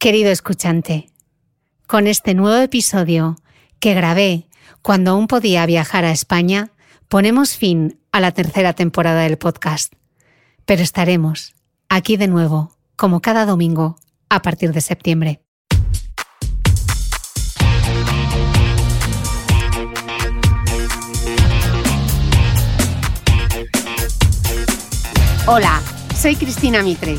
Querido escuchante, con este nuevo episodio que grabé cuando aún podía viajar a España, ponemos fin a la tercera temporada del podcast. Pero estaremos aquí de nuevo, como cada domingo, a partir de septiembre. Hola, soy Cristina Mitre,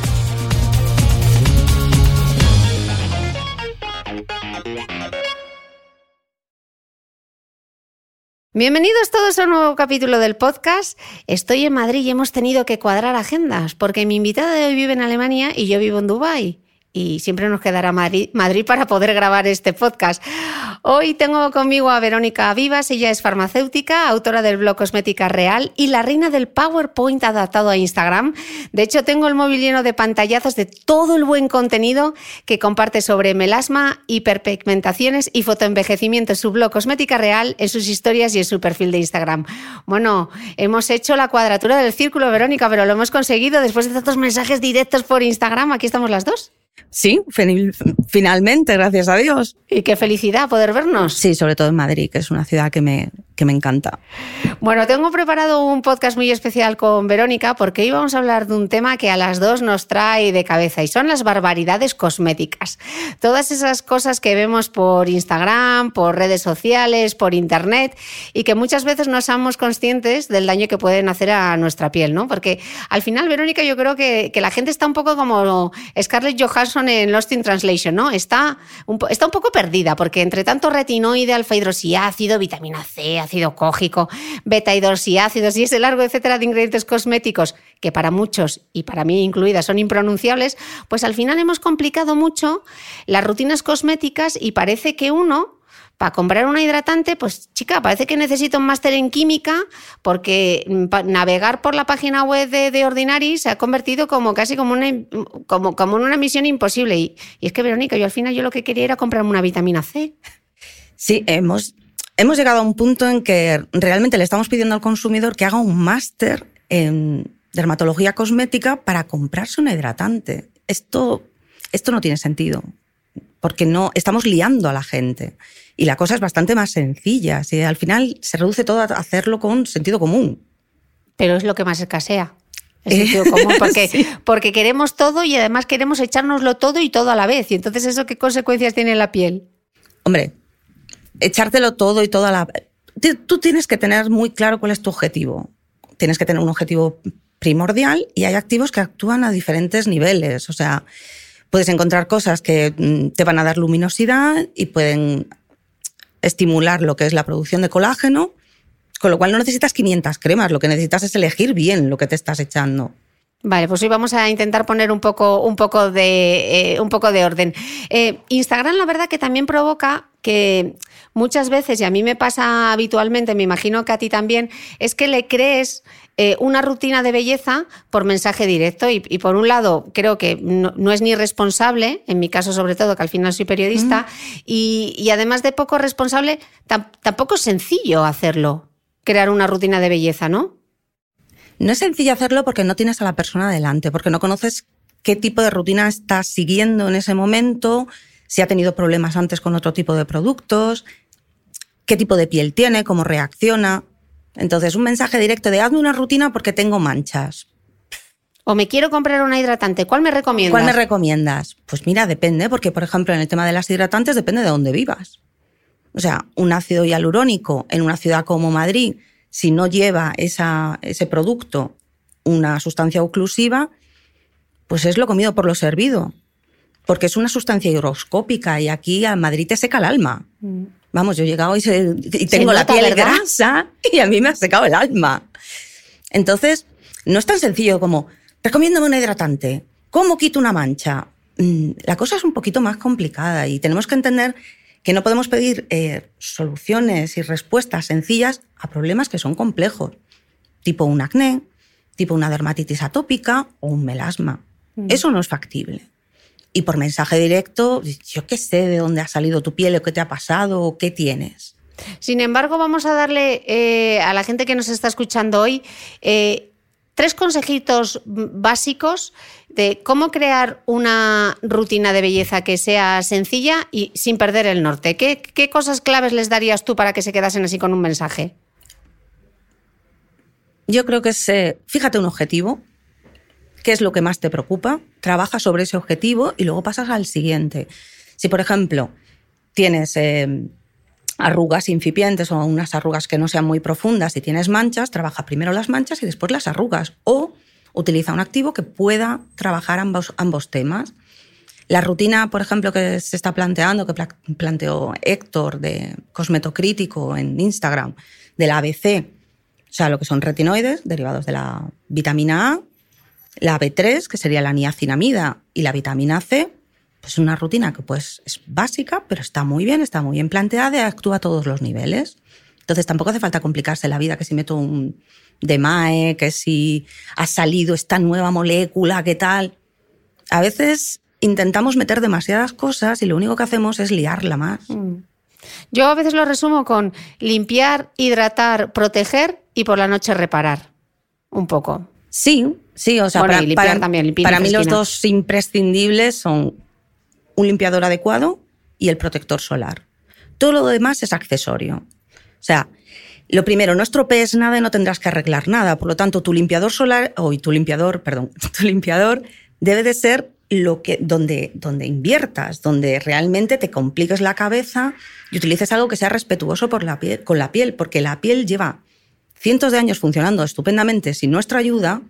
Bienvenidos todos a un nuevo capítulo del podcast. Estoy en Madrid y hemos tenido que cuadrar agendas porque mi invitada de hoy vive en Alemania y yo vivo en Dubái y siempre nos quedará Madrid, para poder grabar este podcast. Hoy tengo conmigo a Verónica Vivas, ella es farmacéutica, autora del blog Cosmética Real y la reina del PowerPoint adaptado a Instagram. De hecho, tengo el móvil lleno de pantallazos de todo el buen contenido que comparte sobre melasma, hiperpigmentaciones y fotoenvejecimiento en su blog Cosmética Real, en sus historias y en su perfil de Instagram. Bueno, hemos hecho la cuadratura del círculo, Verónica, pero lo hemos conseguido después de tantos mensajes directos por Instagram. Aquí estamos las dos. Sí, finalmente, gracias a Dios. Y qué felicidad poder vernos. Sí, sobre todo en Madrid, que es una ciudad que me, que me encanta. Bueno, tengo preparado un podcast muy especial con Verónica porque hoy vamos a hablar de un tema que a las dos nos trae de cabeza y son las barbaridades cosméticas. Todas esas cosas que vemos por Instagram, por redes sociales, por Internet y que muchas veces no somos conscientes del daño que pueden hacer a nuestra piel, ¿no? Porque al final, Verónica, yo creo que, que la gente está un poco como Scarlett Johansson en Lost in Translation, ¿no? Está un, está un poco perdida porque entre tanto retinoide, alfa hidroxiácido, vitamina C, cógico, beta hidroxiácidos y ese largo etcétera de ingredientes cosméticos que para muchos y para mí incluida son impronunciables, pues al final hemos complicado mucho las rutinas cosméticas y parece que uno para comprar una hidratante, pues chica, parece que necesito un máster en química porque navegar por la página web de, Ordinary se ha convertido como casi como una, como, como una misión imposible. Y, y, es que, Verónica, yo al final yo lo que quería era comprarme una vitamina C. Sí, hemos, hemos llegado a un punto en que realmente le estamos pidiendo al consumidor que haga un máster en dermatología cosmética para comprarse un hidratante. Esto, esto no tiene sentido, porque no estamos liando a la gente. Y la cosa es bastante más sencilla. Si al final se reduce todo a hacerlo con sentido común. Pero es lo que más escasea. El sentido común, porque, porque queremos todo y además queremos echárnoslo todo y todo a la vez. Y entonces, ¿eso qué consecuencias tiene en la piel? Hombre, echártelo todo y toda la... Tú tienes que tener muy claro cuál es tu objetivo. Tienes que tener un objetivo primordial y hay activos que actúan a diferentes niveles. O sea, puedes encontrar cosas que mm, te van a dar luminosidad y pueden estimular lo que es la producción de colágeno, con lo cual no necesitas 500 cremas, lo que necesitas es elegir bien lo que te estás echando. Vale, pues hoy vamos a intentar poner un poco, un poco, de, eh, un poco de orden. Eh, Instagram, la verdad que también provoca que muchas veces, y a mí me pasa habitualmente, me imagino que a ti también, es que le crees eh, una rutina de belleza por mensaje directo. Y, por un lado, creo que no, es ni responsable, en mi caso sobre todo, que al final soy periodista, y, además de poco responsable, tampoco es sencillo hacerlo, crear una rutina de belleza, ¿no? No es sencillo hacerlo porque no tienes a la persona delante, porque no conoces qué tipo de rutina está siguiendo en ese momento, si ha tenido problemas antes con otro tipo de productos, qué tipo de piel tiene, cómo reacciona. Entonces, un mensaje directo de hazme una rutina porque tengo manchas. O me quiero comprar una hidratante, ¿cuál me recomiendas? ¿Cuál me recomiendas? Pues mira, depende, porque por ejemplo en el tema de las hidratantes depende de dónde vivas. O sea, un ácido hialurónico en una ciudad como Madrid si no lleva ese producto una sustancia oclusiva, pues es lo comido por lo servido, porque es una sustancia higroscópica y aquí a Madrid te seca el alma. Mm. Vamos, yo he llegado y, tengo la piel grasa y a mí me ha secado el alma. Entonces, no es tan sencillo como, recomiéndame un hidratante, ¿cómo quito una mancha? Mm, la cosa es un poquito más complicada y tenemos que entender que no podemos pedir eh, soluciones y respuestas sencillas a problemas que son complejos, tipo un acné, tipo una dermatitis atópica o un melasma. Mm. Eso no es factible. Y por mensaje directo, yo qué sé de dónde ha salido tu piel o qué te ha pasado o qué tienes. Sin embargo, vamos a darle eh, a la gente que nos está escuchando hoy eh, tres consejitos básicos de cómo crear una rutina de belleza que sea sencilla y sin perder el norte. ¿Qué, qué cosas claves les darías tú para que se quedasen así con un mensaje? Yo creo que es, eh, fíjate un objetivo, qué es lo que más te preocupa, trabaja sobre ese objetivo y luego pasas al siguiente. Si, por ejemplo, tienes eh, arrugas incipientes o unas arrugas que no sean muy profundas y tienes manchas, trabaja primero las manchas y después las arrugas. O utiliza un activo que pueda trabajar ambos, ambos temas. La rutina, por ejemplo, que se está planteando, que planteó Héctor de Cosmetocrítico en Instagram, del ABC, o sea, lo que son retinoides derivados de la vitamina A, la B3, que sería la niacinamida, y la vitamina C, pues una rutina que pues es básica, pero está muy bien, está muy bien planteada y actúa a todos los niveles. Entonces tampoco hace falta complicarse la vida, que si meto un DMAE, que si ha salido esta nueva molécula, qué tal. A veces intentamos meter demasiadas cosas y lo único que hacemos es liarla más. Mm. Yo a veces lo resumo con limpiar, hidratar, proteger y por la noche reparar. Un poco. Sí, sí, o sea, para, también, para mí los dos imprescindibles son un limpiador adecuado y el protector solar. Todo lo demás es accesorio. O sea, lo primero, no estropees nada y no tendrás que arreglar nada. Por lo tanto, tu limpiador solar, o tu limpiador, perdón, tu limpiador debe de ser lo que, donde, donde inviertas, donde realmente te compliques la cabeza y utilices algo que sea respetuoso por la piel, con la piel, porque la piel lleva cientos de años funcionando estupendamente sin nuestra ayuda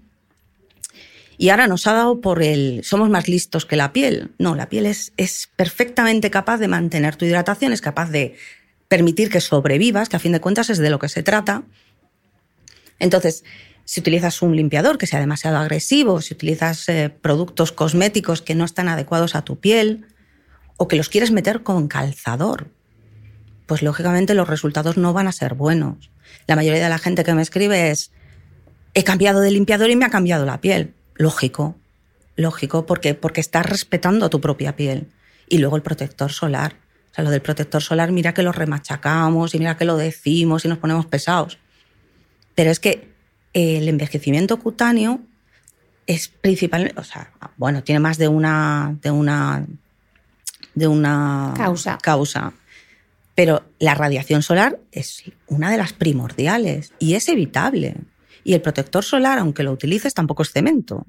y ahora nos ha dado por el somos más listos que la piel. No, la piel es, es perfectamente capaz de mantener tu hidratación, es capaz de permitir que sobrevivas, que a fin de cuentas es de lo que se trata. Entonces, si utilizas un limpiador que sea demasiado agresivo, si utilizas eh, productos cosméticos que no están adecuados a tu piel o que los quieres meter con calzador, pues lógicamente los resultados no van a ser buenos. La mayoría de la gente que me escribe es, he cambiado de limpiador y me ha cambiado la piel. Lógico, lógico, porque, porque estás respetando a tu propia piel. Y luego el protector solar. O sea, lo del protector solar, mira que lo remachacamos y mira que lo decimos y nos ponemos pesados. Pero es que el envejecimiento cutáneo es principalmente, o sea, bueno, tiene más de una, de una, de una causa. causa. Pero la radiación solar es una de las primordiales y es evitable. Y el protector solar, aunque lo utilices, tampoco es cemento.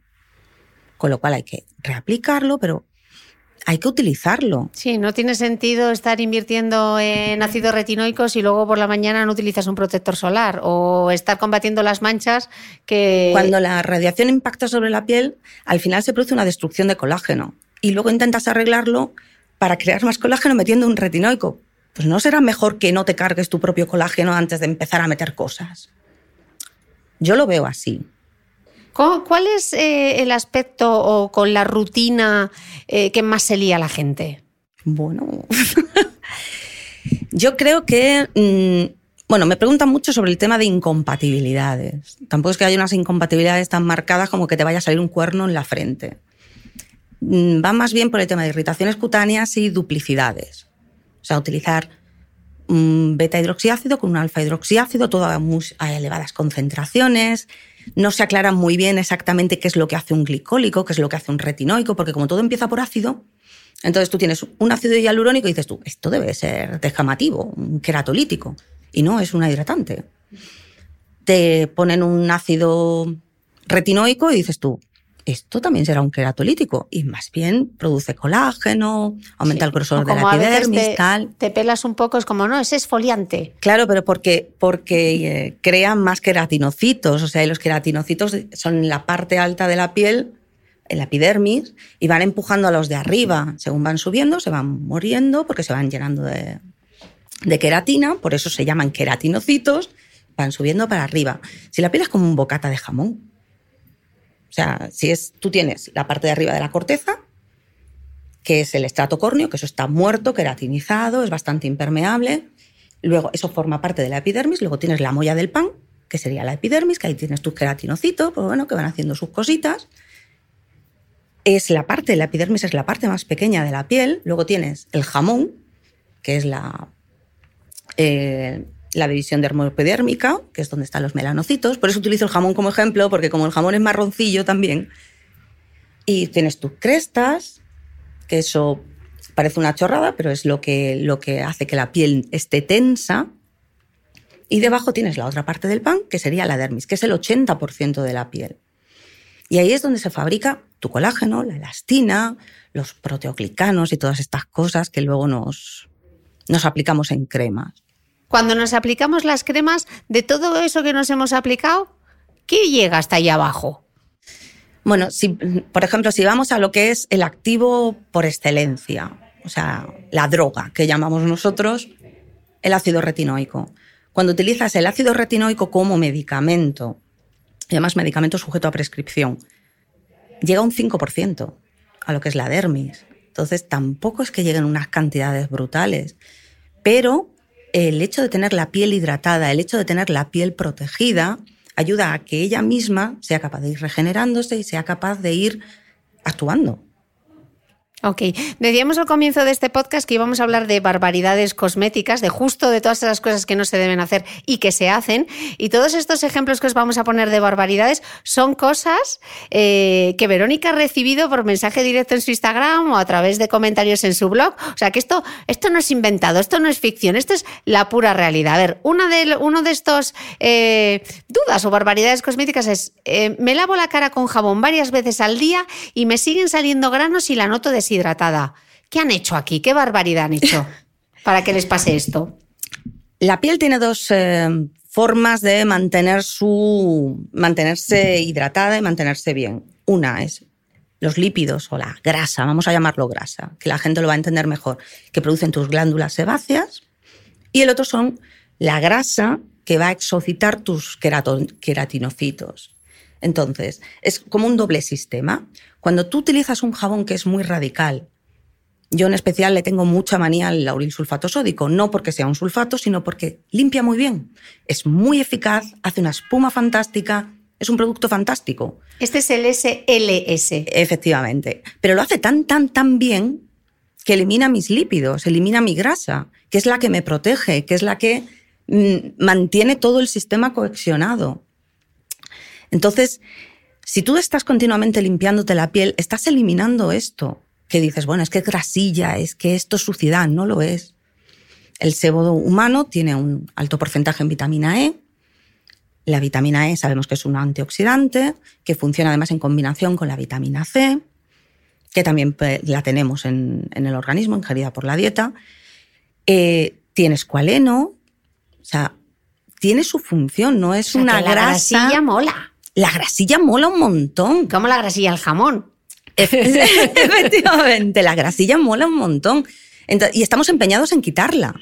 Con lo cual hay que reaplicarlo, pero hay que utilizarlo. Sí, no tiene sentido estar invirtiendo en ácidos retinoicos y luego por la mañana no utilizas un protector solar o estar combatiendo las manchas que... Cuando la radiación impacta sobre la piel, al final se produce una destrucción de colágeno y luego intentas arreglarlo para crear más colágeno metiendo un retinoico pues no será mejor que no te cargues tu propio colágeno antes de empezar a meter cosas. Yo lo veo así. ¿Cuál es eh, el aspecto o con la rutina eh, que más se lía la gente? Bueno, yo creo que, mm, bueno, me preguntan mucho sobre el tema de incompatibilidades. Tampoco es que haya unas incompatibilidades tan marcadas como que te vaya a salir un cuerno en la frente. Mm, va más bien por el tema de irritaciones cutáneas y duplicidades. O sea, utilizar beta hidroxiácido con un alfa hidroxiácido, todo a, elevadas concentraciones. No se aclara muy bien exactamente qué es lo que hace un glicólico, qué es lo que hace un retinoico, porque como todo empieza por ácido, entonces tú tienes un ácido hialurónico y dices tú, esto debe ser descamativo, un queratolítico. Y no, es un hidratante. Te ponen un ácido retinoico y dices tú, esto también será un queratolítico y más bien produce colágeno, aumenta Sí. el grosor de la epidermis, te, tal. te pelas un poco, es como, no, es esfoliante. Claro, pero porque, porque eh, crean más queratinocitos, o sea, y los queratinocitos son la parte alta de la piel, en la epidermis, y van empujando a los de arriba. Según van subiendo, se van muriendo porque se van llenando de, de queratina, por eso se llaman queratinocitos, van subiendo para arriba. Si la piel es como un bocata de jamón, o sea, si es, tú tienes la parte de arriba de la corteza, que es el estrato córneo, que eso está muerto, queratinizado, es bastante impermeable. Luego, eso forma parte de la epidermis. Luego tienes la molla del pan, que sería la epidermis, que ahí tienes tus queratinocitos, pues bueno, que van haciendo sus cositas. Es la parte, la epidermis es la parte más pequeña de la piel. Luego tienes el jamón, que es la, eh, la división dermoepidérmica, que es donde están los melanocitos. Por eso utilizo el jamón como ejemplo, porque como el jamón es marroncillo también. Y tienes tus crestas, que eso parece una chorrada, pero es lo que, lo que hace que la piel esté tensa. Y debajo tienes la otra parte del pan, que sería la dermis, que es el 80% de la piel. Y ahí es donde se fabrica tu colágeno, la elastina, los proteoglicanos y todas estas cosas que luego nos, nos aplicamos en cremas. Cuando nos aplicamos las cremas, de todo eso que nos hemos aplicado, ¿qué llega hasta ahí abajo? Bueno, si, por ejemplo, si vamos a lo que es el activo por excelencia, o sea, la droga que llamamos nosotros, el ácido retinoico. Cuando utilizas el ácido retinoico como medicamento, y además medicamento sujeto a prescripción, llega un 5% a lo que es la dermis. Entonces, tampoco es que lleguen unas cantidades brutales, pero el hecho de tener la piel hidratada, el hecho de tener la piel protegida, ayuda a que ella misma sea capaz de ir regenerándose y sea capaz de ir actuando. Ok, decíamos al comienzo de este podcast que íbamos a hablar de barbaridades cosméticas, de justo de todas esas cosas que no se deben hacer y que se hacen. Y todos estos ejemplos que os vamos a poner de barbaridades son cosas eh, que Verónica ha recibido por mensaje directo en su Instagram o a través de comentarios en su blog. O sea que esto, esto no es inventado, esto no es ficción, esto es la pura realidad. A ver, una de, uno de estos eh, dudas o barbaridades cosméticas es, eh, me lavo la cara con jabón varias veces al día y me siguen saliendo granos y la noto deshidratada. ¿Qué han hecho aquí? ¿Qué barbaridad han hecho para que les pase esto? La piel tiene dos eh, formas de mantener su, mantenerse hidratada y mantenerse bien. Una es los lípidos o la grasa, vamos a llamarlo grasa, que la gente lo va a entender mejor, que producen tus glándulas sebáceas. Y el otro son la grasa que va a exocitar tus queratinocitos. Entonces, es como un doble sistema. Cuando tú utilizas un jabón que es muy radical, yo en especial le tengo mucha manía al lauril sulfato sódico, no porque sea un sulfato, sino porque limpia muy bien. Es muy eficaz, hace una espuma fantástica, es un producto fantástico. Este es el SLS. Efectivamente. Pero lo hace tan, tan, tan bien que elimina mis lípidos, elimina mi grasa, que es la que me protege, que es la que mm, mantiene todo el sistema coexionado. Entonces, si tú estás continuamente limpiándote la piel, estás eliminando esto. Que dices, bueno, es que es grasilla, es que esto es suciedad, no lo es. El sebo humano tiene un alto porcentaje en vitamina E. La vitamina E sabemos que es un antioxidante, que funciona además en combinación con la vitamina C, que también pues, la tenemos en, en el organismo, ingerida por la dieta. Eh, tiene escualeno, o sea, tiene su función, no es O sea, una que la grasa. grasilla mola. La grasilla mola un montón. Como la grasilla al jamón. Efectivamente, la grasilla mola un montón. Y estamos empeñados en quitarla.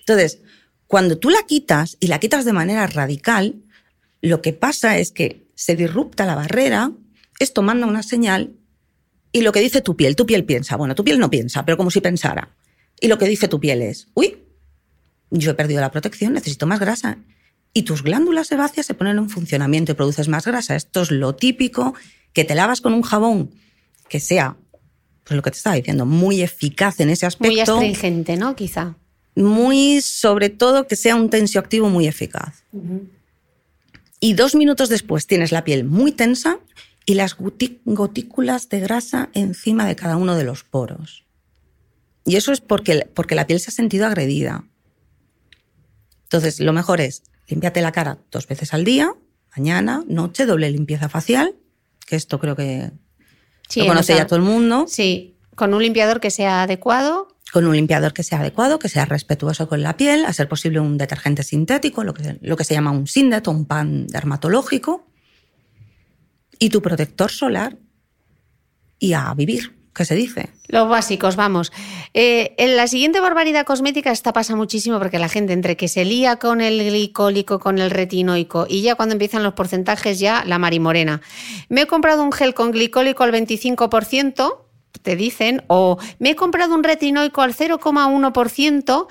Entonces, cuando tú la quitas y la quitas de manera radical, lo que pasa es que se disrupta la barrera, esto manda una señal y lo que dice tu piel, tu piel piensa, bueno, tu piel no piensa, pero como si pensara. Y lo que dice tu piel es, uy, yo he perdido la protección, necesito más grasa. Y tus glándulas sebáceas se ponen en funcionamiento y produces más grasa. Esto es lo típico, que te lavas con un jabón que sea, pues lo que te estaba diciendo, muy eficaz en ese Muy aspecto. astringente, ¿no? Quizá. muy, sobre todo, que sea un tensioactivo muy eficaz. Y dos minutos después tienes la piel muy tensa y las gotículas de grasa encima de cada uno de los poros. Y eso es porque, porque la piel se ha sentido agredida. Entonces, lo mejor es limpiarte la cara dos veces al día, mañana, noche, doble limpieza facial, que esto creo que Sí, lo conoce ya todo el mundo. Sí, con un limpiador que sea adecuado. Con un limpiador que sea adecuado, que sea respetuoso con la piel, a ser posible un detergente sintético, lo que, lo que se llama un SINDET o un pan dermatológico, y tu protector solar, y a vivir, que se dice. Los básicos, vamos. Eh, en la siguiente barbaridad cosmética esta pasa muchísimo porque la gente entre que se lía con el glicólico, con el retinoico y ya cuando empiezan los porcentajes ya la marimorena. Me he comprado un gel con glicólico al 25%, te dicen, o me he comprado un retinoico al 0,1%,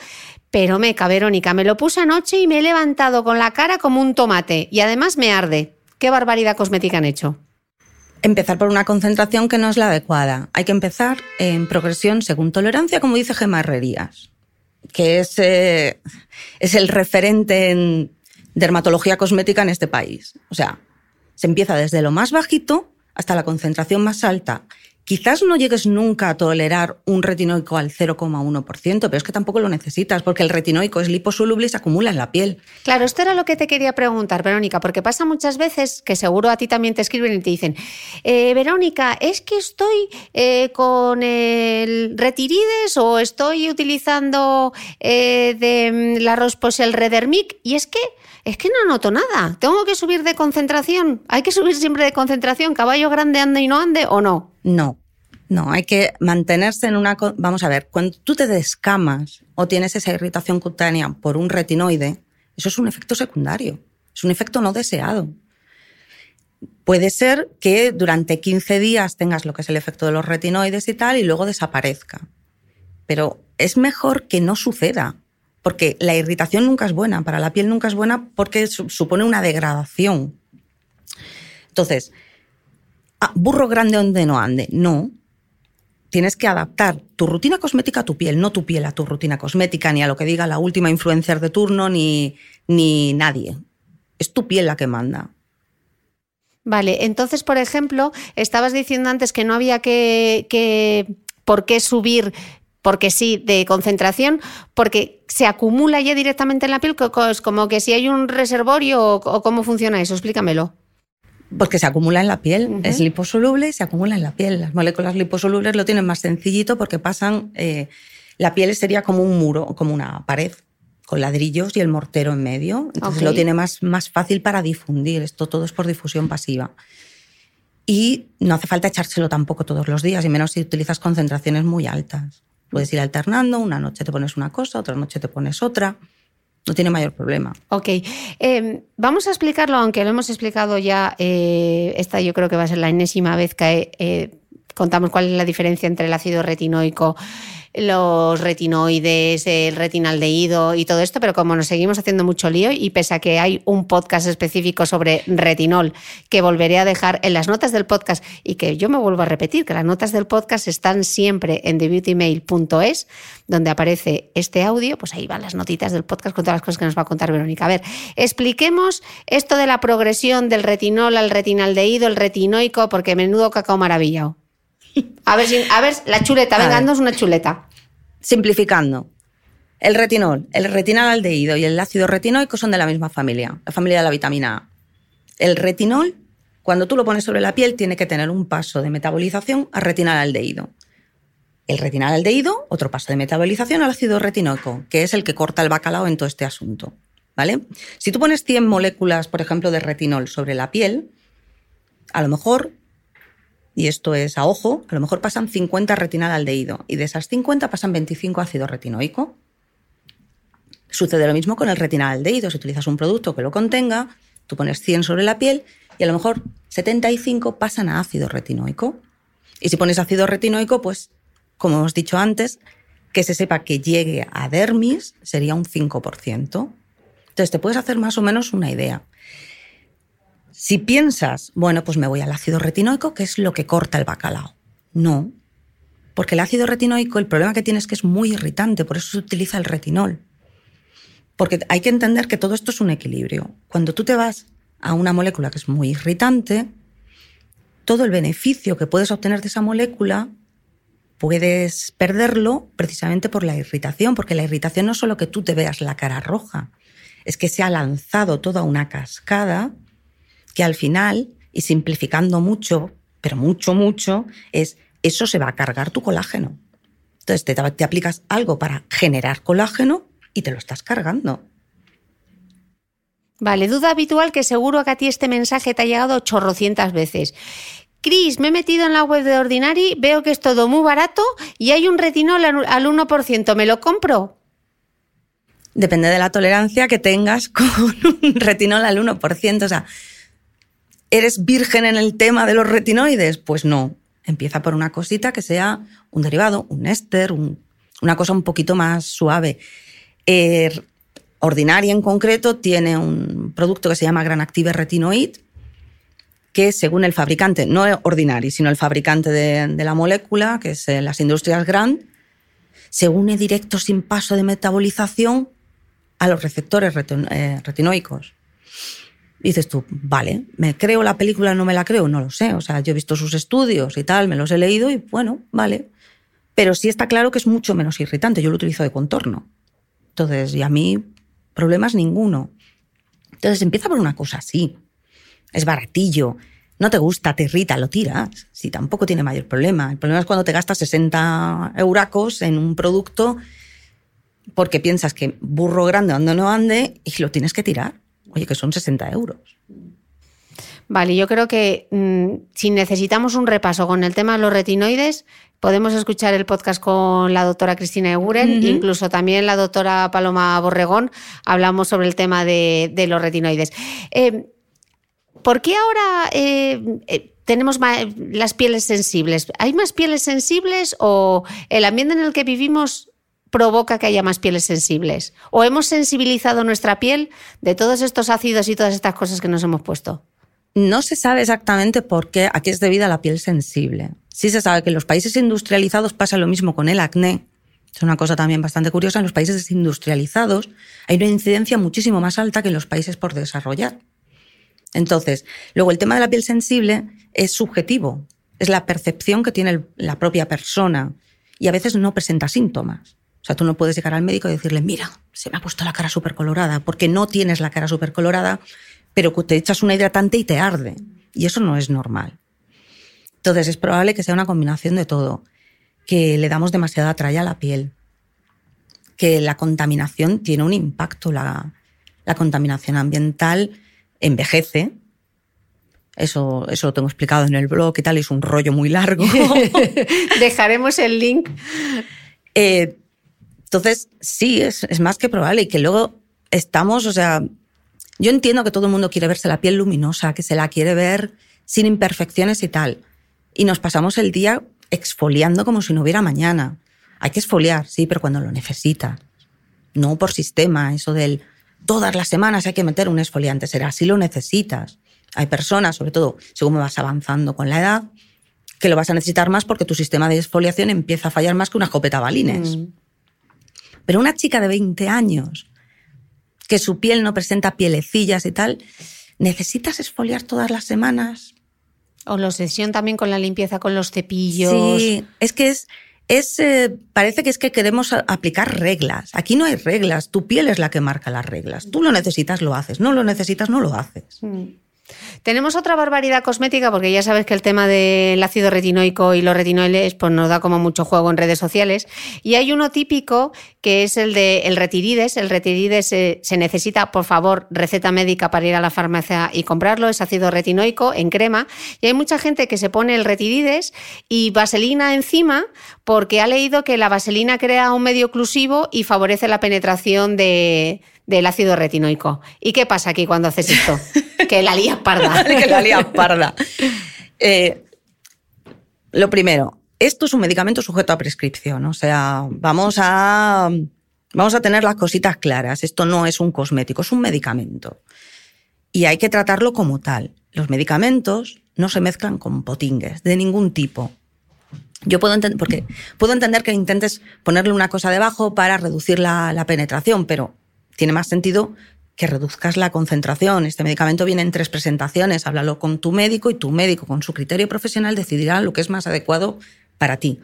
pero meca, Verónica, me lo puse anoche y me he levantado con la cara como un tomate y además me arde. ¿Qué barbaridad cosmética han hecho? Empezar por una concentración que no es la adecuada. Hay que empezar en progresión según tolerancia, como dice Gemma Herrerías, que es, eh, es el referente en dermatología cosmética en este país. O sea, se empieza desde lo más bajito hasta la concentración más alta. Quizás no llegues nunca a tolerar un retinoico al 0,1%, pero es que tampoco lo necesitas, porque el retinoico es liposoluble y se acumula en la piel. Claro, esto era lo que te quería preguntar, Verónica, porque pasa muchas veces que seguro a ti también te escriben y te dicen, eh, Verónica, es que estoy eh, con el retirides o estoy utilizando eh, de mm, la Rosposel Redermic y es que es que no noto nada. Tengo que subir de concentración. Hay que subir siempre de concentración. Caballo grande ande y no ande o no. No, no, hay que mantenerse en una... Vamos a ver, cuando tú te descamas o tienes esa irritación cutánea por un retinoide, eso es un efecto secundario, es un efecto no deseado. Puede ser que durante 15 días tengas lo que es el efecto de los retinoides y tal y luego desaparezca. Pero es mejor que no suceda, porque la irritación nunca es buena, para la piel nunca es buena porque su- supone una degradación. Entonces, ah, burro grande donde no ande. No. Tienes que adaptar tu rutina cosmética a tu piel, no tu piel a tu rutina cosmética, ni a lo que diga la última influencer de turno, ni, ni nadie. Es tu piel la que manda. Vale, entonces, por ejemplo, estabas diciendo antes que no había que, que por qué subir, porque sí, de concentración, porque se acumula ya directamente en la piel, como que si hay un reservorio o cómo funciona eso, explícamelo. Porque se acumula en la piel, es liposoluble y se acumula en la piel. Las moléculas liposolubles lo tienen más sencillito porque pasan, eh, la piel sería como un muro, como una pared, con ladrillos y el mortero en medio. Entonces lo tiene más, más fácil para difundir. Esto todo es por difusión pasiva. Y no hace falta echárselo tampoco todos los días, y menos si utilizas concentraciones muy altas. Puedes ir alternando, una noche te pones una cosa, otra noche te pones otra. No tiene mayor problema. Ok, Eh, vamos a explicarlo, aunque lo hemos explicado ya, eh, esta yo creo que va a ser la enésima vez que eh, contamos cuál es la diferencia entre el ácido retinoico, los retinoides, el retinaldehído y todo esto, pero como nos seguimos haciendo mucho lío y pese a que hay un podcast específico sobre retinol que volveré a dejar en las notas del podcast y que yo me vuelvo a repetir, que las notas del podcast están siempre en thebeautymail.es, donde aparece este audio, pues ahí van las notitas del podcast con todas las cosas que nos va a contar Verónica. A ver, expliquemos esto de la progresión del retinol al retinaldehído, el retinoico, porque menudo cacao maravillado. A ver, si- a ver, la chuleta, venga, haznos una chuleta. Simplificando, el retinol, el retinaldehído y el ácido retinoico son de la misma familia, la familia de la vitamina A. El retinol, cuando tú lo pones sobre la piel, tiene que tener un paso de metabolización a retinaldehído. El retinaldehído, otro paso de metabolización al ácido retinoico, que es el que corta el bacalao en todo este asunto. ¿Vale? Si tú pones 100 moléculas, por ejemplo, de retinol sobre la piel, a lo mejor y esto es a ojo, a lo mejor pasan 50 retinaldehído y de esas 50 pasan 25 ácido retinoico. Sucede lo mismo con el retinaldehído. Si utilizas un producto que lo contenga, tú pones 100 sobre la piel y a lo mejor 75 pasan a ácido retinoico. Y si pones ácido retinoico, pues, como hemos dicho antes, que se sepa que llegue a dermis sería un 5%. Entonces te puedes hacer más o menos una idea. Si piensas, bueno, pues me voy al ácido retinoico, que es lo que corta el bacalao. No, porque el ácido retinoico, el problema que tiene es que es muy irritante, por eso se utiliza el retinol. Porque hay que entender que todo esto es un equilibrio. Cuando tú te vas a una molécula que es muy irritante, todo el beneficio que puedes obtener de esa molécula puedes perderlo precisamente por la irritación, porque la irritación no es solo que tú te veas la cara roja, es que se ha lanzado toda una cascada que al final y simplificando mucho, pero mucho, mucho, es eso se va a cargar tu colágeno. Entonces te, te aplicas algo para generar colágeno y te lo estás cargando. Vale, duda habitual que seguro que a ti este mensaje te ha llegado chorrocientas veces. Cris, me he metido en la web de Ordinary, veo que es todo muy barato y hay un retinol al 1%, ¿me lo compro? Depende de la tolerancia que tengas con un retinol al 1%. O sea, ¿eres virgen en el tema de los retinoides? Pues no. Empieza por una cosita que sea un derivado, un éster, una cosa un poquito más suave. Eh, Ordinary en concreto tiene un producto que se llama Gran Active Retinoid, que según el fabricante, no Ordinary, sino el fabricante de, la molécula, que es eh, las industrias Grand, se une directo sin paso de metabolización a los receptores eh, retinoicos. Dices tú, vale, ¿me creo la película no me la creo? No lo sé. O sea, yo he visto sus estudios y tal, me los he leído y bueno, vale. Pero sí está claro que es mucho menos irritante. Yo lo utilizo de contorno. Entonces, y a mí, problemas ninguno. Entonces, empieza por una cosa así. Es baratillo. No te gusta, te irrita, lo tiras. Sí, tampoco tiene mayor problema. El problema es cuando te gastas 60 euracos en un producto porque piensas que burro grande ando no ande y lo tienes que tirar. Oye, que son 60 euros. Vale, yo creo que mm, si necesitamos un repaso con el tema de los retinoides, podemos escuchar el podcast con la doctora Cristina Eguren, incluso también la doctora Paloma Borregón, hablamos sobre el tema de, los retinoides. Eh, ¿Por qué ahora eh, eh, tenemos las pieles sensibles? ¿Hay más pieles sensibles o el ambiente en el que vivimos provoca que haya más pieles sensibles? ¿O hemos sensibilizado nuestra piel de todos estos ácidos y todas estas cosas que nos hemos puesto? No se sabe exactamente por qué aquí es debido a la piel sensible. Sí se sabe que en los países industrializados pasa lo mismo con el acné. Es una cosa también bastante curiosa. En los países industrializados hay una incidencia muchísimo más alta que en los países por desarrollar. Entonces, luego el tema de la piel sensible es subjetivo. Es la percepción que tiene la propia persona y a veces no presenta síntomas. O sea, tú no puedes llegar al médico y decirle, mira, se me ha puesto la cara súper colorada, porque no tienes la cara súper colorada, pero te echas una hidratante y te arde. Y eso no es normal. Entonces es probable que sea una combinación de todo, que le damos demasiada tralla a la piel, que la contaminación tiene un impacto, la, la contaminación ambiental envejece. Eso, eso lo tengo explicado en el blog y tal, es un rollo muy largo. Dejaremos el link. Eh, entonces, sí, es, más que probable y que luego estamos, o sea, yo entiendo que todo el mundo quiere verse la piel luminosa, que se la quiere ver sin imperfecciones y tal. Y nos pasamos el día exfoliando como si no hubiera mañana. Hay que exfoliar, sí, pero cuando lo necesitas. No por sistema, eso del todas las semanas hay que meter un exfoliante, será si lo necesitas. Hay personas, sobre todo según vas avanzando con la edad, que lo vas a necesitar más porque tu sistema de exfoliación empieza a fallar más que una escopeta balines. Mm. Pero una chica de 20 años, que su piel no presenta pielecillas y tal, ¿necesitas exfoliar todas las semanas? O la obsesión también con la limpieza con los cepillos. Sí, es que es, es eh, parece que es que queremos aplicar reglas. Aquí no hay reglas, tu piel es la que marca las reglas. Tú lo necesitas, lo haces. No lo necesitas, no lo haces. Mm. Tenemos otra barbaridad cosmética, porque ya sabes que el tema del ácido retinoico y los retinoides pues nos da como mucho juego en redes sociales. Y hay uno típico que es el de el retirides. El retirides se, necesita, por favor, receta médica para ir a la farmacia y comprarlo. Es ácido retinoico en crema. Y hay mucha gente que se pone el retirides y vaselina encima porque ha leído que la vaselina crea un medio oclusivo y favorece la penetración de, del ácido retinoico. ¿Y qué pasa aquí cuando haces esto? que la lías parda. que la lías parda. Eh, lo primero, esto es un medicamento sujeto a prescripción. O sea, vamos a, vamos a tener las cositas claras. Esto no es un cosmético, es un medicamento. Y hay que tratarlo como tal. Los medicamentos no se mezclan con potingues de ningún tipo. Yo puedo entender, porque puedo entender que intentes ponerle una cosa debajo para reducir la, la penetración, pero tiene más sentido que reduzcas la concentración. Este medicamento viene en tres presentaciones. Háblalo con tu médico y tu médico, con su criterio profesional, decidirá lo que es más adecuado para ti.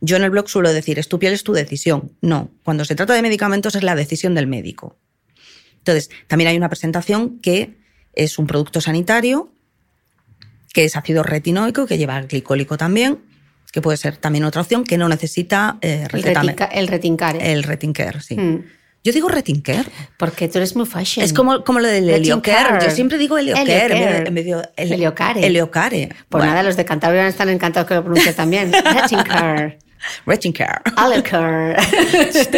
Yo en el blog suelo decir, es tu piel, es tu decisión. No, cuando se trata de medicamentos es la decisión del médico. Entonces, también hay una presentación que es un producto sanitario que es ácido retinoico, que lleva glicólico también, que puede ser también otra opción, que no necesita eh, El, retinca- el retincare. El retinker, sí. Mm. Yo digo retinker. Porque tú eres muy fashion. Es como, como lo del helioker. Yo siempre digo helioker. en el- Heliocare. Heliocare. Pues Bueno, nada, los de Cantabria están encantados que lo pronuncie también. retinker. Alicar.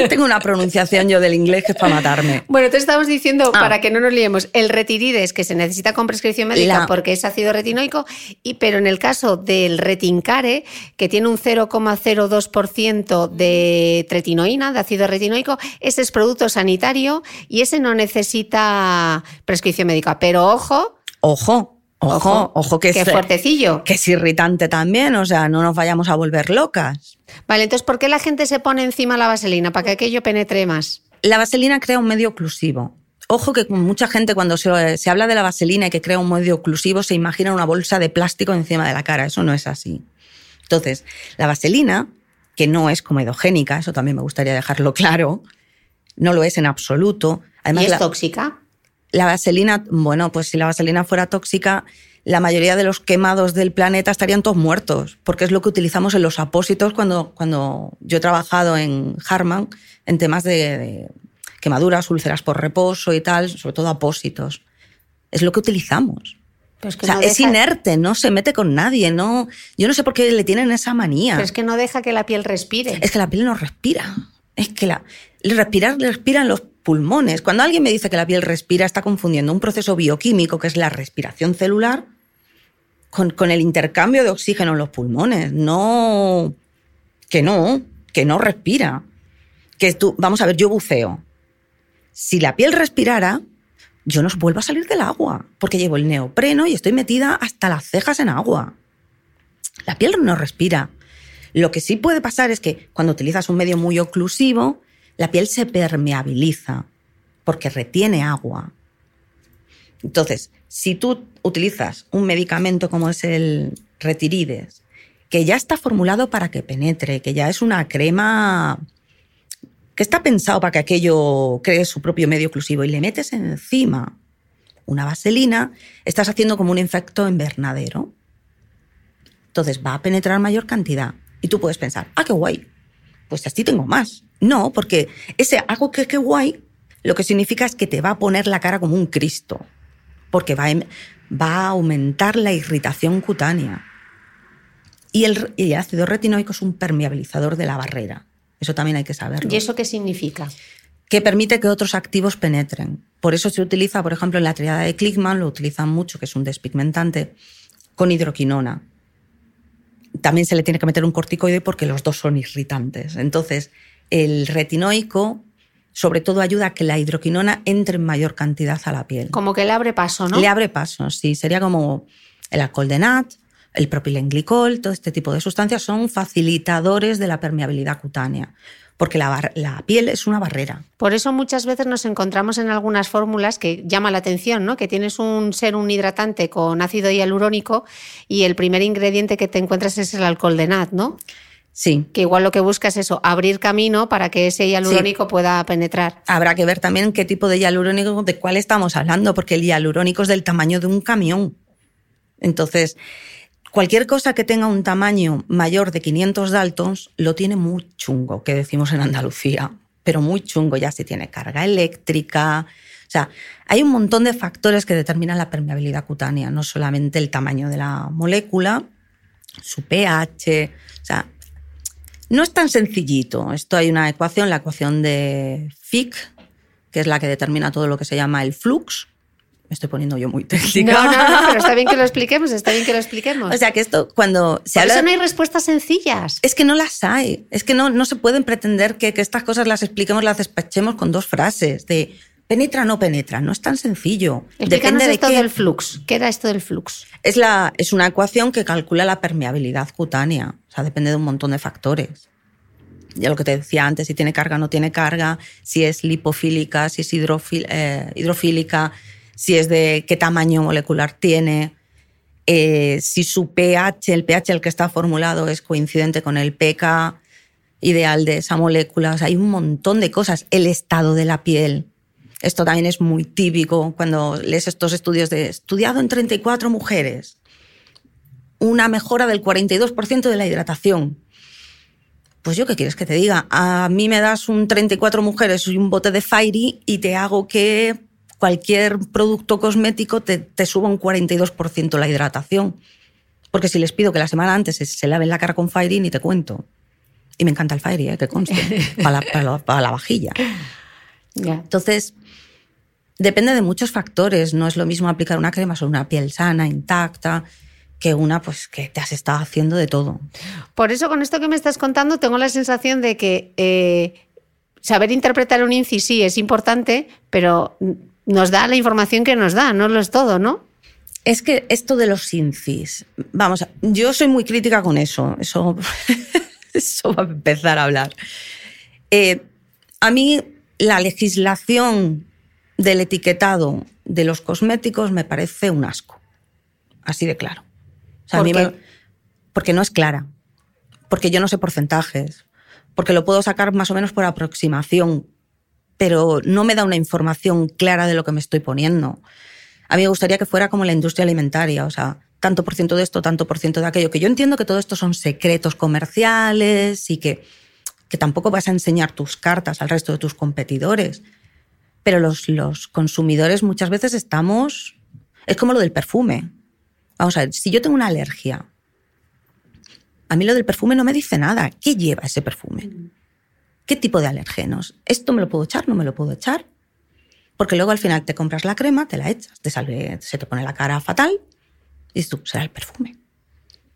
Tengo una pronunciación yo del inglés que es para matarme. Bueno, te estamos diciendo, Ah. para que no nos liemos, el retirides que se necesita con prescripción médica La- porque es ácido retinoico, y, pero en el caso del retincare, que tiene un 0,02% de tretinoína, de ácido retinoico, ese es producto sanitario y ese no necesita prescripción médica. Pero ojo, Ojo, ojo, ojo, que, que es, fuertecillo. que es irritante también. O sea, no nos vayamos a volver locas. Vale, entonces, ¿por qué la gente se pone encima la vaselina? Para que aquello penetre más. La vaselina crea un medio oclusivo. Ojo que mucha gente cuando se, se habla de la vaselina y que crea un medio oclusivo se imagina una bolsa de plástico encima de la cara. Eso no es así. Entonces, la vaselina, que no es comedogénica, eso también me gustaría dejarlo claro, no lo es en absoluto. Además, ¿Y es la, tóxica? La vaselina, bueno, pues si la vaselina fuera tóxica, la mayoría de los quemados del planeta estarían todos muertos, porque es lo que utilizamos en los apósitos cuando, cuando yo he trabajado en Harman en temas de, de quemaduras, úlceras por reposo y tal, sobre todo apósitos. Es lo que utilizamos. Pero es que O sea, no es inerte, no se mete con nadie, no. Yo no sé por qué le tienen esa manía. Pero es que no deja que la piel respire. Es que la piel no respira. Es que la, respirar le respiran los pulmones. Cuando alguien me dice que la piel respira, está confundiendo un proceso bioquímico, que es la respiración celular, con, el intercambio de oxígeno en los pulmones. No, que no, que no respira. Que tú, vamos a ver, yo buceo. Si la piel respirara, yo no vuelvo a salir del agua, porque llevo el neopreno y estoy metida hasta las cejas en agua. La piel no respira. Lo que sí puede pasar es que cuando utilizas un medio muy oclusivo, la piel se permeabiliza porque retiene agua. Entonces, si tú utilizas un medicamento como es el retirides, que ya está formulado para que penetre, que ya es una crema que está pensado para que aquello cree su propio medio oclusivo y le metes encima una vaselina, estás haciendo como un efecto invernadero. Entonces va a penetrar mayor cantidad. Y tú puedes pensar, ah, qué guay, pues así tengo más. No, porque ese algo que qué guay, lo que significa es que te va a poner la cara como un Cristo, porque va a, em- va a aumentar la irritación cutánea. Y el, y el ácido retinoico es un permeabilizador de la barrera. Eso también hay que saberlo ¿Y eso qué significa? que permite que otros activos penetren. Por eso se utiliza, por ejemplo, en la triada de Klickman, lo utilizan mucho, que es un despigmentante, con hidroquinona. También se le tiene que meter un corticoide porque los dos son irritantes. Entonces, el retinoico, sobre todo, ayuda a que la hidroquinona entre en mayor cantidad a la piel. Como que le abre paso, ¿no? Le abre paso, sí. Sería como el alcohol de nat, el propilenglicol, todo este tipo de sustancias son facilitadores de la permeabilidad cutánea, porque la, la piel es una barrera. Por eso muchas veces nos encontramos en algunas fórmulas que llama la atención, ¿no? Que tienes un ser un hidratante con ácido hialurónico y el primer ingrediente que te encuentras es el alcohol de nat, ¿no? Sí. Que igual lo que buscas es eso, abrir camino para que ese hialurónico pueda penetrar. Habrá que ver también qué tipo de hialurónico, de cuál estamos hablando, porque el hialurónico es del tamaño de un camión. Entonces, cualquier cosa que tenga un tamaño mayor de 500 daltons lo tiene muy chungo, que decimos en Andalucía, pero muy chungo ya si tiene carga eléctrica. O sea, hay un montón de factores que determinan la permeabilidad cutánea, no solamente el tamaño de la molécula, su pH, o sea, no es tan sencillito. Esto hay una ecuación, la ecuación de Fick, que es la que determina todo lo que se llama el flux. Me estoy poniendo yo muy técnica. No, no, no, pero está bien que lo expliquemos, está bien que lo expliquemos. O sea, que esto cuando se Por habla... eso no hay respuestas sencillas. Es que no las hay. Es que no, no se pueden pretender que, que estas cosas las expliquemos, las despachemos con dos frases de penetra o no penetra. No es tan sencillo. Explícanos Depende de esto qué. del flux. ¿Qué era esto del flux? Es, la, es una ecuación que calcula la permeabilidad cutánea. O sea, depende de un montón de factores. Ya lo que te decía antes, si tiene carga o no tiene carga, si es lipofílica, si es hidrofil- eh, hidrofílica, si es de qué tamaño molecular tiene, eh, si su pH, el pH al que está formulado es coincidente con el pK ideal de esa molécula. O sea, hay un montón de cosas. El estado de la piel. Esto también es muy típico cuando lees estos estudios de estudiado en 34 mujeres. una mejora del 42% de la hidratación. Pues yo qué quieres que te diga, a mí me das un 34 mujeres y un bote de Fairy y te hago que cualquier producto cosmético te, suba un 42% la hidratación. Porque si les pido que la semana antes se, laven la cara con Fairy, ni te cuento. Y me encanta el Fairy, ¿eh? que conste, para, la, vajilla. Entonces, depende de muchos factores. No es lo mismo aplicar una crema sobre una piel sana, intacta, que una pues que te has estado haciendo de todo. Por eso con esto que me estás contando tengo la sensación de que eh, saber interpretar un INCI sí es importante, pero nos da la información que nos da, no lo es todo, ¿no? Es que esto de los INCIs, vamos, yo soy muy crítica con eso, eso, eso va a empezar a hablar. Eh, a mí la legislación del etiquetado de los cosméticos me parece un asco, así de claro. porque no es clara, porque yo no sé porcentajes, porque lo puedo sacar más o menos por aproximación, pero no me da una información clara de lo que me estoy poniendo. A mí me gustaría que fuera como la industria alimentaria, o sea, tanto por ciento de esto, tanto por ciento de aquello, que yo entiendo que todo esto son secretos comerciales y que, que tampoco vas a enseñar tus cartas al resto de tus competidores, pero los, los consumidores muchas veces estamos... Es como lo del perfume. Vamos a ver, si yo tengo una alergia, a mí lo del perfume no me dice nada. ¿Qué lleva ese perfume? ¿Qué tipo de alergenos? ¿Esto me lo puedo echar? ¿No me lo puedo echar? Porque luego al final te compras la crema, te la echas, te sale, se te pone la cara fatal y dices tú, será el perfume.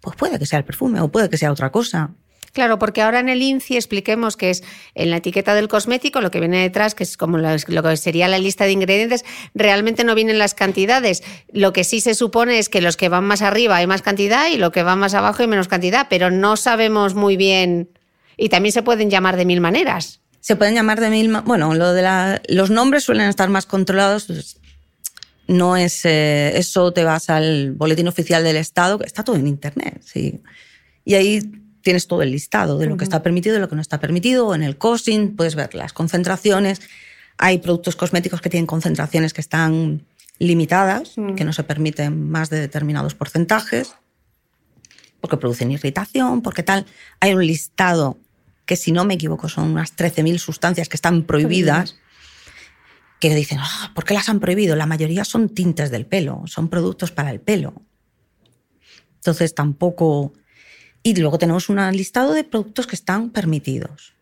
Pues puede que sea el perfume o puede que sea otra cosa. Claro, porque ahora en el INCI expliquemos que es en la etiqueta del cosmético, lo que viene detrás, que es como lo que sería la lista de ingredientes, realmente no vienen las cantidades. Lo que sí se supone es que los que van más arriba hay más cantidad y lo que va más abajo hay menos cantidad, pero no sabemos muy bien. Y también se pueden llamar de mil maneras. Se pueden llamar de mil. Bueno, lo de los nombres suelen estar más controlados. Pues, no es eh, eso, te vas al boletín oficial del Estado, que está todo en Internet. Sí. Y ahí tienes todo el listado de lo que está permitido y lo que no está permitido. En el costing puedes ver las concentraciones. Hay productos cosméticos que tienen concentraciones que están limitadas, que no se permiten más de determinados porcentajes, porque producen irritación, porque tal. Hay un listado que, si no me equivoco, son unas 13.000 sustancias que están prohibidas. Que dicen, ah, ¿por qué las han prohibido? La mayoría son tintes del pelo, son productos para el pelo. Entonces tampoco y luego tenemos un listado de productos que están permitidos.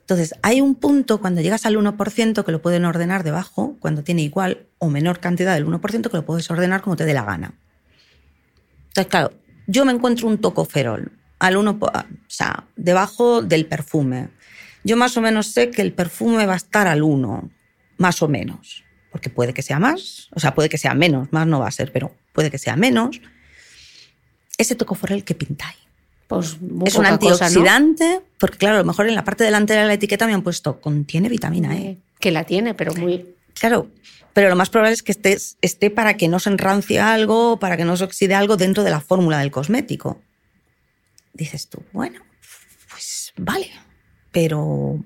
Entonces, hay un punto cuando llegas al 1% que lo pueden ordenar debajo, cuando tiene igual o menor cantidad del 1% que lo puedes ordenar como te dé la gana. Entonces, claro, yo me encuentro un tocoferol al 1, o sea, debajo del perfume. Yo más o menos sé que el perfume va a estar al 1, más o menos, porque puede que sea más, o sea, puede que sea menos, más no va a ser, pero puede que sea menos. Ese tocoferol que pintáis pues es un antioxidante, porque claro, a lo mejor en la parte delantera de la etiqueta me han puesto contiene vitamina E. Que la tiene, pero muy. Claro, pero lo más probable es que esté, esté para que no se enrancie algo, para que no se oxide algo dentro de la fórmula del cosmético. Dices tú, bueno, pues vale, pero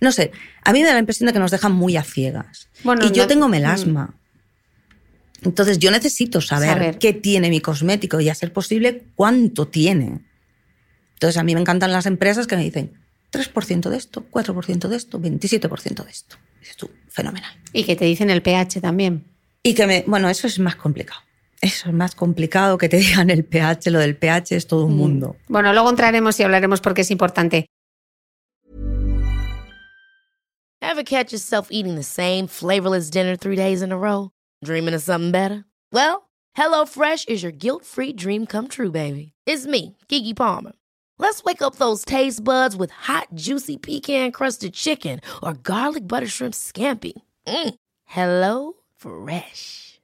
no sé, a mí me da la impresión de que nos dejan muy a ciegas. Bueno, y yo tengo melasma. Entonces yo necesito saber, qué tiene mi cosmético y a ser posible cuánto tiene. Entonces a mí me encantan las empresas que me dicen 3% de esto, 4% de esto, 27% de esto. Dices tú, fenomenal. Y que te dicen el pH también. Y que me, bueno, eso es más complicado. Eso es más complicado que te digan el pH. Lo del pH es todo un mm. mundo. Bueno, luego entraremos y hablaremos porque es importante. Ever catch yourself eating the same flavorless dinner three days in a row? Dreaming of something better? Well, HelloFresh is your guilt-free dream come true, baby. It's me, Kiki Palmer. Let's wake up those taste buds with hot, juicy pecan-crusted chicken or garlic butter shrimp scampi. Mm. Hello Fresh.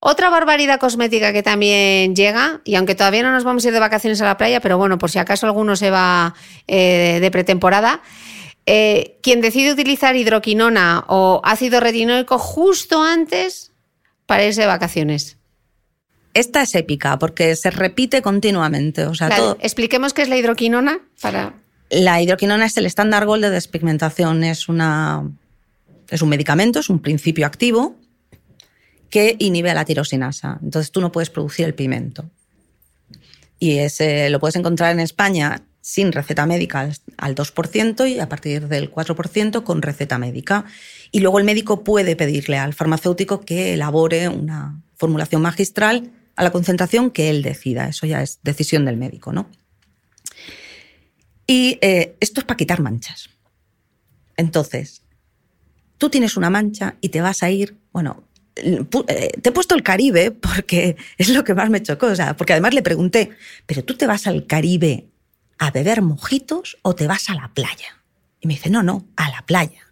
Otra barbaridad cosmética que también llega, y aunque todavía no nos vamos a ir de vacaciones a la playa, pero bueno, por si acaso alguno se va eh, de pretemporada, eh, quien decide utilizar hidroquinona o ácido retinoico justo antes para irse de vacaciones. Esta es épica porque se repite continuamente. O sea, Vale, todo- Expliquemos qué es la hidroquinona para... La hidroquinona es el estándar gold de despigmentación. Es, una, es un medicamento, es un principio activo que inhibe a la tirosinasa. Entonces tú no puedes producir el pigmento. Y ese lo puedes encontrar en España sin receta médica al- al 2% y a partir del 4% con receta médica. Y luego el médico puede pedirle al farmacéutico que elabore una formulación magistral a la concentración que él decida. Eso ya es decisión del médico, ¿no? Y eh, esto es para quitar manchas. Entonces, tú tienes una mancha y te vas a ir, bueno, te he puesto el Caribe porque es lo que más me chocó, o sea, porque además le pregunté, pero tú te vas al Caribe a beber mojitos o te vas a la playa? Y me dice, no, no, a la playa.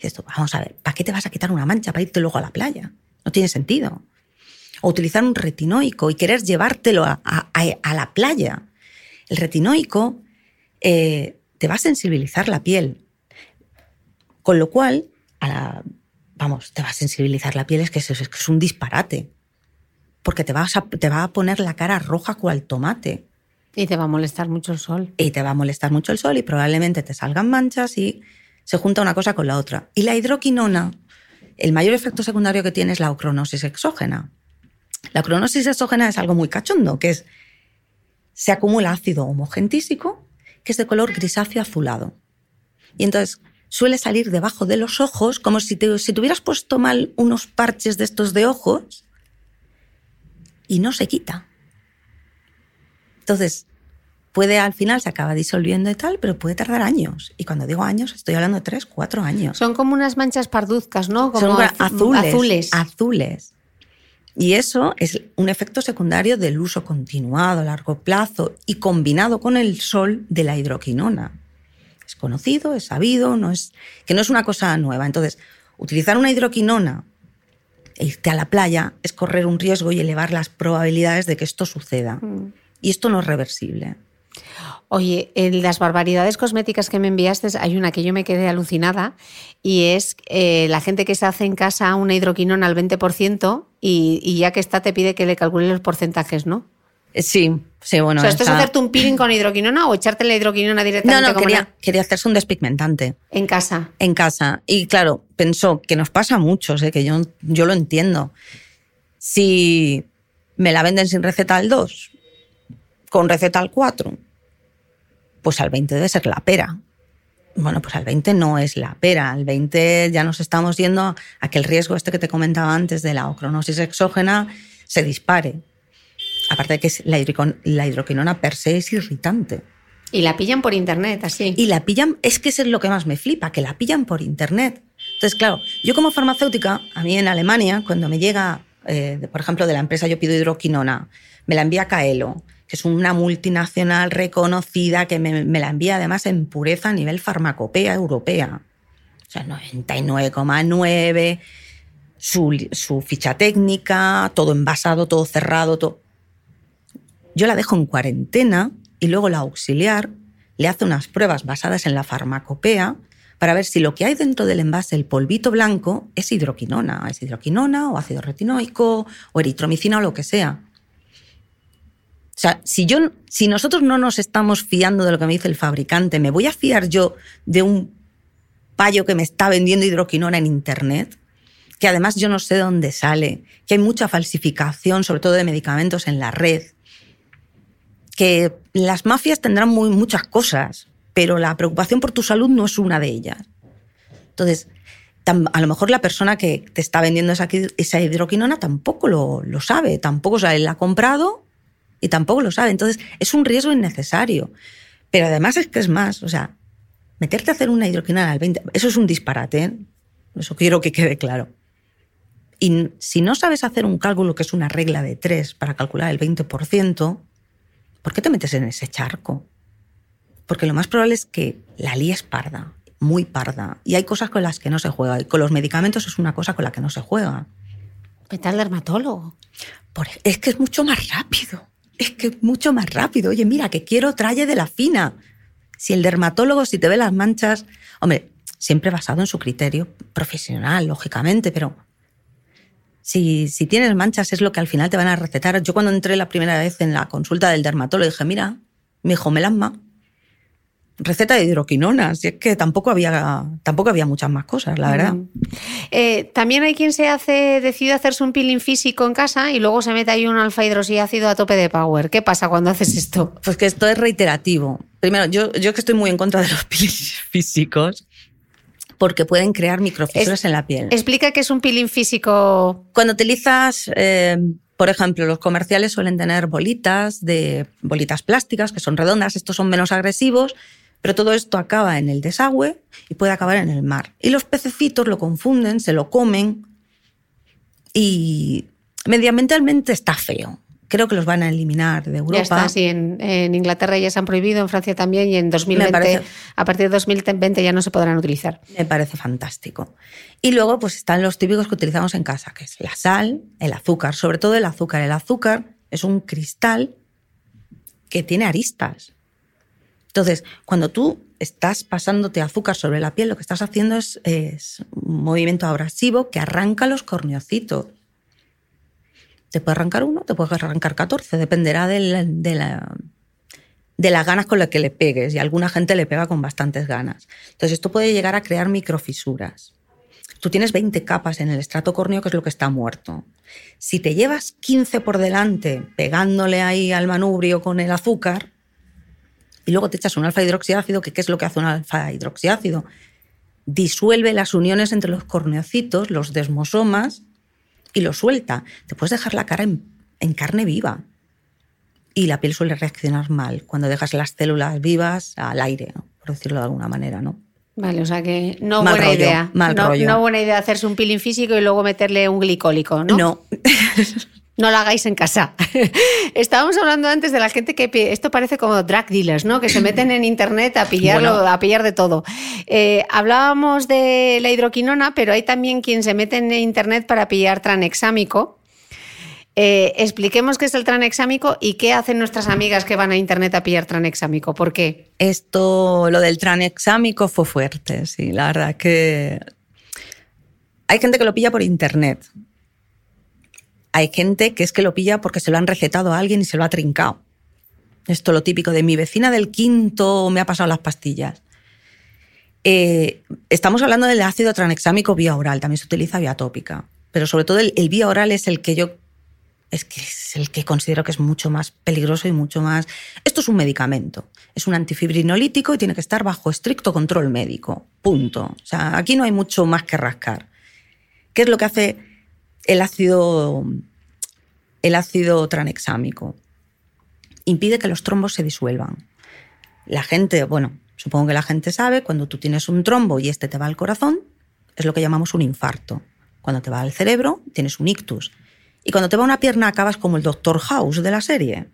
Y tú, vamos a ver, ¿para qué te vas a quitar una mancha para irte luego a la playa? No tiene sentido. O utilizar un retinoico y querer llevártelo a la playa. El retinoico eh, te va a sensibilizar la piel. Con lo cual, a la- vamos, te va a sensibilizar la piel, es que es, es un disparate. Porque te, vas a, te va a poner la cara roja cual tomate. Y te va a molestar mucho el sol. Y te va a molestar mucho el sol y probablemente te salgan manchas y se junta una cosa con la otra. Y la hidroquinona, el mayor efecto secundario que tiene es la ocronosis exógena. La ocronosis exógena es algo muy cachondo, que es se acumula ácido homogentísico que es de color grisáceo azulado. Y entonces suele salir debajo de los ojos como si te, si te hubieras puesto mal unos parches de estos de ojos y no se quita. Entonces, puede al final se acaba disolviendo y tal, pero puede tardar años. Y cuando digo años, estoy hablando de tres, cuatro años. Son como unas manchas parduzcas, ¿no? Como Son azules, azules. Azules. Y eso es un efecto secundario del uso continuado a largo plazo y combinado con el sol de la hidroquinona. Es conocido, es sabido, no es, que no es una cosa nueva. Entonces, utilizar una hidroquinona e irte a la playa es correr un riesgo y elevar las probabilidades de que esto suceda. Mm. Y esto no es reversible. Oye, en las barbaridades cosméticas que me enviaste, hay una que yo me quedé alucinada y es eh, la gente que se hace en casa una hidroquinona al 20% y, y ya que está te pide que le calcule los porcentajes, ¿no? Sí, sí, bueno. o sea, ¿esto es hacerte un peeling con hidroquinona o echarte la hidroquinona No, directamente no, quería, una- quería hacerse un despigmentante. en casa? en casa. Y claro, pensó que nos pasa a muchos, ¿eh? que yo, yo lo entiendo. Si me la venden sin receta al 2, con receta al 4, pues al 20 debe ser la pera. Bueno, pues al 20 no es la pera. Al 20 ya nos estamos yendo a que el riesgo este que te comentaba antes de la ocronosis exógena se dispare. Aparte de que es- la, hidroquinona per se es irritante. Y la pillan por internet, así. Y la pillan, es que eso es lo que más me flipa, que la pillan por internet. Entonces, claro, yo como farmacéutica, a mí en Alemania, cuando me llega, eh, por ejemplo, de la empresa yo pido hidroquinona, me la envía Caelo, que es una multinacional reconocida, que me, me la envía además en pureza a nivel farmacopea europea. O sea, 99,9, su, su ficha técnica, todo envasado, todo cerrado, todo yo la dejo en cuarentena y luego la auxiliar le hace unas pruebas basadas en la farmacopea para ver si lo que hay dentro del envase, el polvito blanco, es hidroquinona. Es hidroquinona o ácido retinoico o eritromicina o lo que sea. O sea, si, yo, si nosotros no nos estamos fiando de lo que me dice el fabricante, ¿me voy a fiar yo de un payo que me está vendiendo hidroquinona en Internet? Que además yo no sé de dónde sale, que hay mucha falsificación, sobre todo de medicamentos en la red, que las mafias tendrán muy, muchas cosas, pero la preocupación por tu salud no es una de ellas. Entonces, a lo mejor la persona que te está vendiendo esa, esa hidroquinona tampoco lo, sabe, tampoco sabe, la ha comprado y tampoco lo sabe. Entonces, es un riesgo innecesario. Pero además es que es más, o sea, meterte a hacer una hidroquinona al 20, eso es un disparate, ¿eh? eso quiero que quede claro. Y si no sabes hacer un cálculo que es una regla de tres para calcular el 20%, ¿por qué te metes en ese charco? Porque lo más probable es que la líes parda, muy parda. Y hay cosas con las que no se juega. Y con los medicamentos es una cosa con la que no se juega. Vete al dermatólogo. es que es mucho más rápido es que mucho más rápido. Oye, mira, que quiero traje de la fina. Si el dermatólogo, si te ve las manchas, hombre, siempre basado en su criterio profesional, lógicamente, pero si, si tienes manchas es lo que al final te van a recetar. Yo cuando entré la primera vez en la consulta del dermatólogo dije, mira, mi hijo melasma, receta de hidroquinona, y es que tampoco había, tampoco había muchas más cosas, la verdad. Eh, también hay quien se hace, decide hacerse un peeling físico en casa y luego se mete ahí un alfa hidroxiácido a tope de power. ¿Qué pasa cuando haces esto? Pues que esto es reiterativo. Primero, yo, yo que estoy muy en contra de los peelings físicos, porque pueden crear microfisuras en la piel. Explica qué es un peeling físico. Cuando utilizas, eh, por ejemplo, los comerciales suelen tener bolitas de bolitas plásticas que son redondas, estos son menos agresivos pero todo esto acaba en el desagüe y puede acabar en el mar. Y los pececitos lo confunden, se lo comen y medioambientalmente está feo. Creo que los van a eliminar de Europa. Ya está, sí, en, Inglaterra ya se han prohibido, en Francia también, y en 2020, a partir de 2020 ya no se podrán utilizar. Me parece fantástico. Y luego pues están los típicos que utilizamos en casa, que es la sal, el azúcar, sobre todo el azúcar. El azúcar es un cristal que tiene aristas. Entonces, cuando tú estás pasándote azúcar sobre la piel, lo que estás haciendo es, un movimiento abrasivo que arranca los corneocitos. Te puede arrancar uno, te puede arrancar 14, dependerá de, de las ganas con las que le pegues. Y alguna gente le pega con bastantes ganas. Entonces, esto puede llegar a crear microfisuras. Tú tienes 20 capas en el estrato córneo, que es lo que está muerto. Si te llevas 15 por delante pegándole ahí al manubrio con el azúcar, y luego te echas un alfa hidroxiácido, ¿qué es lo que hace un alfa hidroxiácido? Disuelve las uniones entre los corneocitos, los desmosomas, y lo suelta. Te puedes dejar la cara en, carne viva. Y la piel suele reaccionar mal cuando dejas las células vivas al aire, por decirlo de alguna manera, ¿no? Vale, o sea que no buena idea. Mal no, rollo. no buena idea hacerse un peeling físico y luego meterle un glicólico, ¿no? No. no lo hagáis en casa. Estábamos hablando antes de la gente que esto parece como drug dealers, ¿no? Que se meten en internet a pillarlo, a pillar de todo. Eh, hablábamos de la hidroquinona, pero hay también quien se mete en internet para pillar tranexámico. Eh, expliquemos qué es el tranexámico y qué hacen nuestras amigas que van a internet a pillar tranexámico. ¿Por qué? Esto, lo del tranexámico fue fuerte, sí. La verdad que hay gente que lo pilla por internet hay gente que es que lo pilla porque se lo han recetado a alguien y se lo ha trincado. Esto lo típico de mi vecina del quinto me ha pasado las pastillas. Eh, estamos hablando del ácido tranexámico vía oral, también se utiliza vía tópica, pero sobre todo el, el, vía oral es el que yo es que es el que considero que es mucho más peligroso y mucho más. Esto es un medicamento, es un antifibrinolítico y tiene que estar bajo estricto control médico. Punto. O sea, aquí no hay mucho más que rascar. ¿Qué es lo que hace el ácido, el ácido tranexámico impide que los trombos se disuelvan. La gente, bueno, supongo que la gente sabe, cuando tú tienes un trombo y este te va al corazón, es lo que llamamos un infarto. Cuando te va al cerebro, tienes un ictus. Y cuando te va una pierna, acabas como el Doctor House de la serie.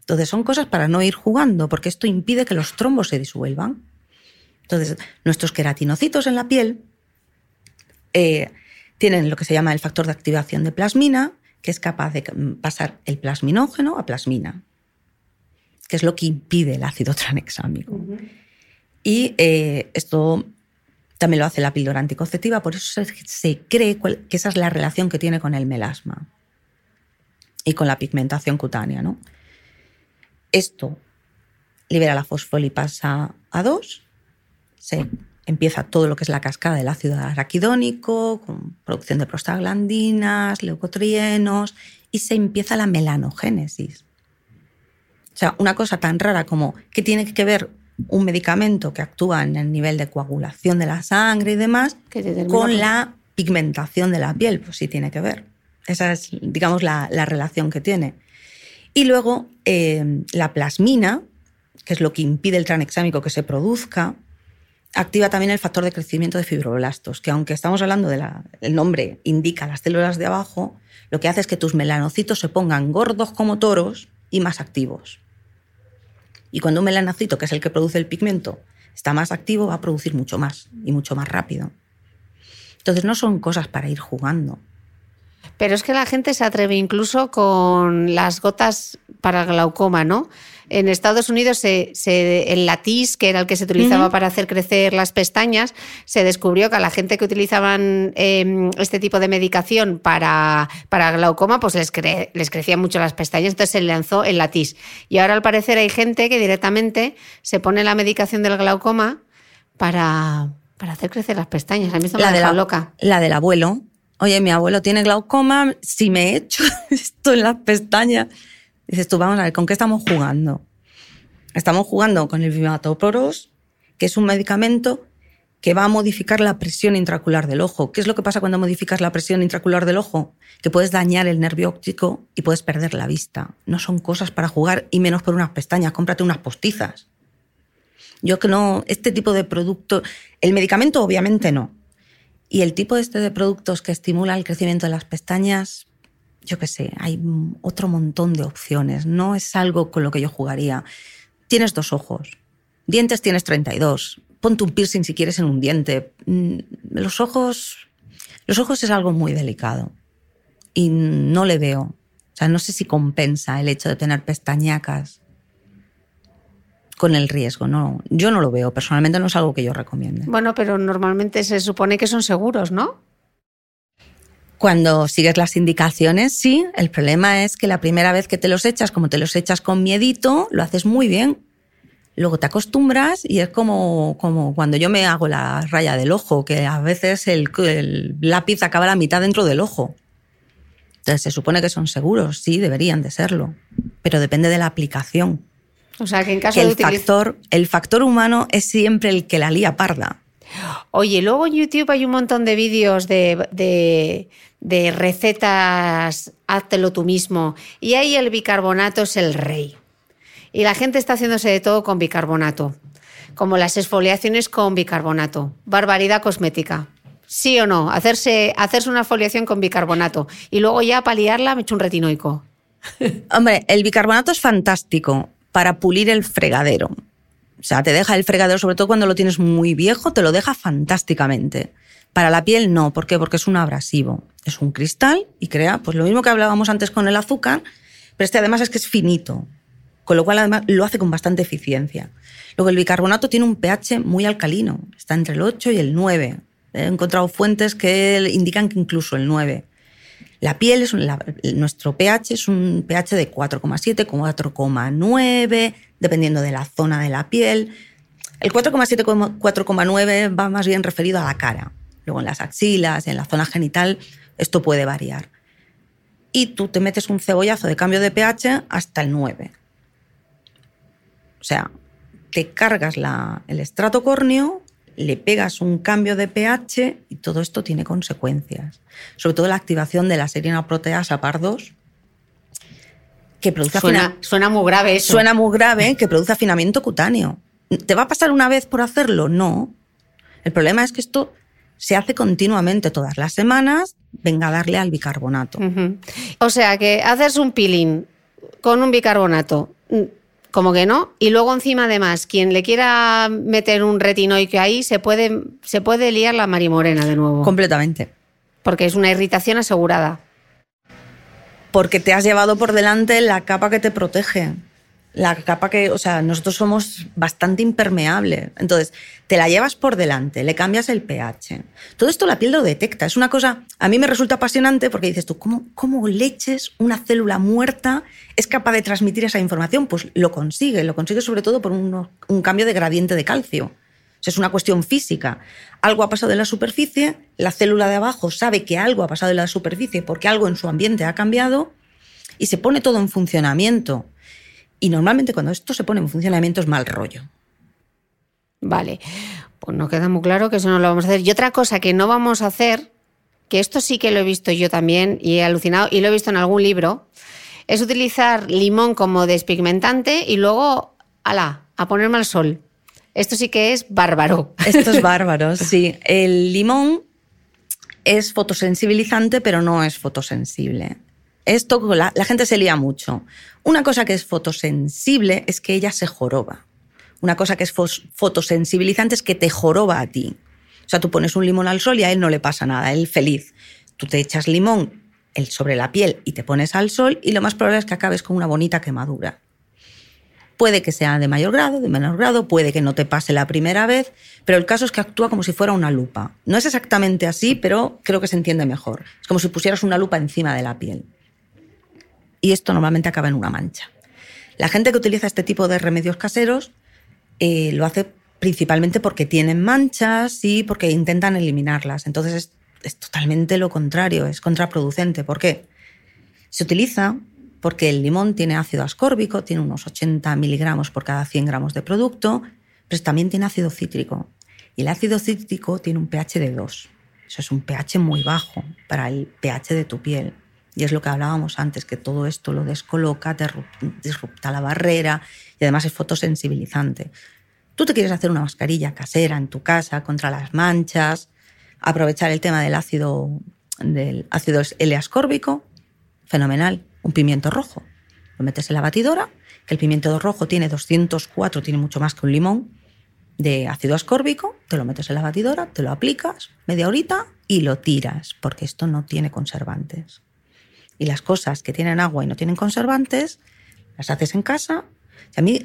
Entonces son cosas para no ir jugando, porque esto impide que los trombos se disuelvan. Entonces, nuestros queratinocitos en la piel eh, tienen lo que se llama el factor de activación de plasmina, que es capaz de pasar el plasminógeno a plasmina, que es lo que impide el ácido tranexámico. Y eh, esto También lo hace la píldora anticonceptiva, por eso se, se cree cual- que esa es la relación que tiene con el melasma y con la pigmentación cutánea. ¿no? Esto libera la fosfolipasa A2, se empieza todo lo que es la cascada del ácido araquidónico, con producción de prostaglandinas, leucotrienos, y se empieza la melanogénesis. O sea, una cosa tan rara como que tiene que ver un medicamento que actúa en el nivel de coagulación de la sangre y demás Que con la pigmentación de la piel, pues sí tiene que ver. Esa es, digamos, la, la relación que tiene. Y luego eh, la plasmina, que es lo que impide el tranexámico que se produzca, activa también el factor de crecimiento de fibroblastos, que aunque estamos hablando del nombre indica las células de abajo, lo que hace es que tus melanocitos se pongan gordos como toros y más activos. Y cuando un melanocito, que es el que produce el pigmento, está más activo, va a producir mucho más y mucho más rápido. Entonces no son cosas para ir jugando. Pero es que la gente se atreve incluso con las gotas para glaucoma, ¿no? En Estados Unidos se, se- el latis, que era el que se utilizaba para hacer crecer las pestañas, se descubrió que a la gente que utilizaban eh, este tipo de medicación para, para glaucoma, pues les, cre- les crecían mucho las pestañas, entonces se lanzó el latis. Y ahora al parecer hay gente que directamente se pone la medicación del glaucoma para, para hacer crecer las pestañas. A mí esto me de la, loca. la del abuelo. Oye, mi abuelo tiene glaucoma, si me he hecho esto en las pestañas. Dices tú, vamos a ver, ¿con qué estamos jugando? Estamos jugando con el vimatoporos, que es un medicamento que va a modificar la presión intraocular del ojo. ¿Qué es lo que pasa cuando modificas la presión intraocular del ojo? Que puedes dañar el nervio óptico y puedes perder la vista. No son cosas para jugar y menos por unas pestañas. Cómprate unas postizas. Yo que no, este tipo de producto, el medicamento obviamente no. Y el tipo este de productos que estimula el crecimiento de las pestañas, yo qué sé, hay otro montón de opciones. No es algo con lo que yo jugaría. Tienes dos ojos. Dientes tienes 32. Ponte un piercing si quieres en un diente. Mm, Los ojos. Los ojos es algo muy delicado. Y no le veo. O sea, no sé si compensa el hecho de tener pestañacas con el riesgo. No, yo no lo veo. Personalmente no es algo que yo recomiende. Bueno, pero normalmente se supone que son seguros, ¿no? Cuando sigues las indicaciones, sí. El problema es que la primera vez que te los echas, como te los echas con miedito, lo haces muy bien. Luego te acostumbras y es como, como cuando yo me hago la raya del ojo, que a veces el, el lápiz acaba la mitad dentro del ojo. Entonces se supone que son seguros, sí, deberían de serlo, pero depende de la aplicación. O sea, que en caso Que de el factor, el factor humano es siempre el que la lía parda. Oye, luego en YouTube hay un montón de vídeos de, de, de recetas, háztelo tú mismo, y ahí el bicarbonato es el rey. Y la gente está haciéndose de todo con bicarbonato, como las exfoliaciones con bicarbonato. Barbaridad cosmética. ¿Sí o no? Hacerse, hacerse una exfoliación con bicarbonato y luego ya para liarla me echo un retinoico. Hombre, el bicarbonato es fantástico para pulir el fregadero. O sea, te deja el fregadero, sobre todo cuando lo tienes muy viejo, te lo deja fantásticamente. Para la piel no, ¿por qué? Porque es un abrasivo. Es un cristal y crea, pues lo mismo que hablábamos antes con el azúcar, pero este además es que es finito, con lo cual además lo hace con bastante eficiencia. Luego el bicarbonato tiene un pH muy alcalino, está entre el 8 y el 9. He encontrado fuentes que indican que incluso el 9. La piel es un- nuestro pH es un pH de 4,7, 4,9, dependiendo de la zona de la piel. El 4,7, 4,9 va más bien referido a la cara. Luego en las axilas, en la zona genital, esto puede variar. Y tú te metes un cebollazo de cambio de pH hasta el 9. O sea, te cargas la- el estrato córneo, le pegas un cambio de pH y todo esto tiene consecuencias. Sobre todo la activación de la serina proteasa PAR2, que produce Suena, suena muy grave eso. suena muy grave, que produce afinamiento cutáneo. ¿Te va a pasar una vez por hacerlo? No. El problema es que esto se hace continuamente todas las semanas, venga a darle al bicarbonato. O sea, que haces un peeling con un bicarbonato, mm, como que no, y luego encima además, quien le quiera meter un retinoico ahí, se puede, se puede liar la marimorena de nuevo, Completamente. porque es una irritación asegurada. Porque te has llevado por delante la capa que te protege. La capa que, o sea, nosotros somos bastante impermeables. Entonces, te la llevas por delante, le cambias el pH. Todo esto la piel lo detecta. Es una cosa, a mí me resulta apasionante porque dices tú, ¿cómo, cómo leches una célula muerta es capaz de transmitir esa información? Pues lo consigue, lo consigue sobre todo por un, un cambio de gradiente de calcio. O sea, es una cuestión física. Algo ha pasado en la superficie, la célula de abajo sabe que algo ha pasado en la superficie porque algo en su ambiente ha cambiado y se pone todo en funcionamiento. Y normalmente cuando esto se pone en funcionamiento es mal rollo. Vale, pues no queda muy claro que eso no lo vamos a hacer. Y otra cosa que no vamos a hacer, que esto sí que lo he visto yo también y he alucinado y lo he visto en algún libro, es utilizar limón como despigmentante y luego, ala, a ponerme al sol. Esto sí que es bárbaro. Esto es bárbaro, sí. El limón es fotosensibilizante, pero no es fotosensible. Esto la, gente se lía mucho. Una cosa que es fotosensible es que ella se joroba. Una cosa que es fotosensibilizante es que te joroba a ti. O sea, tú pones un limón al sol y a él no le pasa nada, él feliz. Tú te echas limón sobre la piel y te pones al sol y lo más probable es que acabes con una bonita quemadura. Puede que sea de mayor grado, de menor grado, puede que no te pase la primera vez, pero el caso es que actúa como si fuera una lupa. No es exactamente así, pero creo que se entiende mejor. Es como si pusieras una lupa encima de la piel y esto normalmente acaba en una mancha. La gente que utiliza este tipo de remedios caseros eh, lo hace principalmente porque tienen manchas y porque intentan eliminarlas. Entonces es, es totalmente lo contrario, es contraproducente. ¿Por qué? Se utiliza porque el limón tiene ácido ascórbico, tiene unos 80 miligramos por cada 100 gramos de producto, pero también tiene ácido cítrico. Y el ácido cítrico tiene un pH de 2. Eso es un pH muy bajo para el pH de tu piel. Y es lo que hablábamos antes, que todo esto lo descoloca, disrupta la barrera y además es fotosensibilizante. Tú te quieres hacer una mascarilla casera en tu casa contra las manchas, aprovechar el tema del ácido, del ácido L-ascórbico, fenomenal, un pimiento rojo. Lo metes en la batidora, que el pimiento rojo tiene 204, tiene mucho más que un limón de ácido ascórbico, te lo metes en la batidora, te lo aplicas media horita y lo tiras, porque esto no tiene conservantes y las cosas que tienen agua y no tienen conservantes, las haces en casa. a mí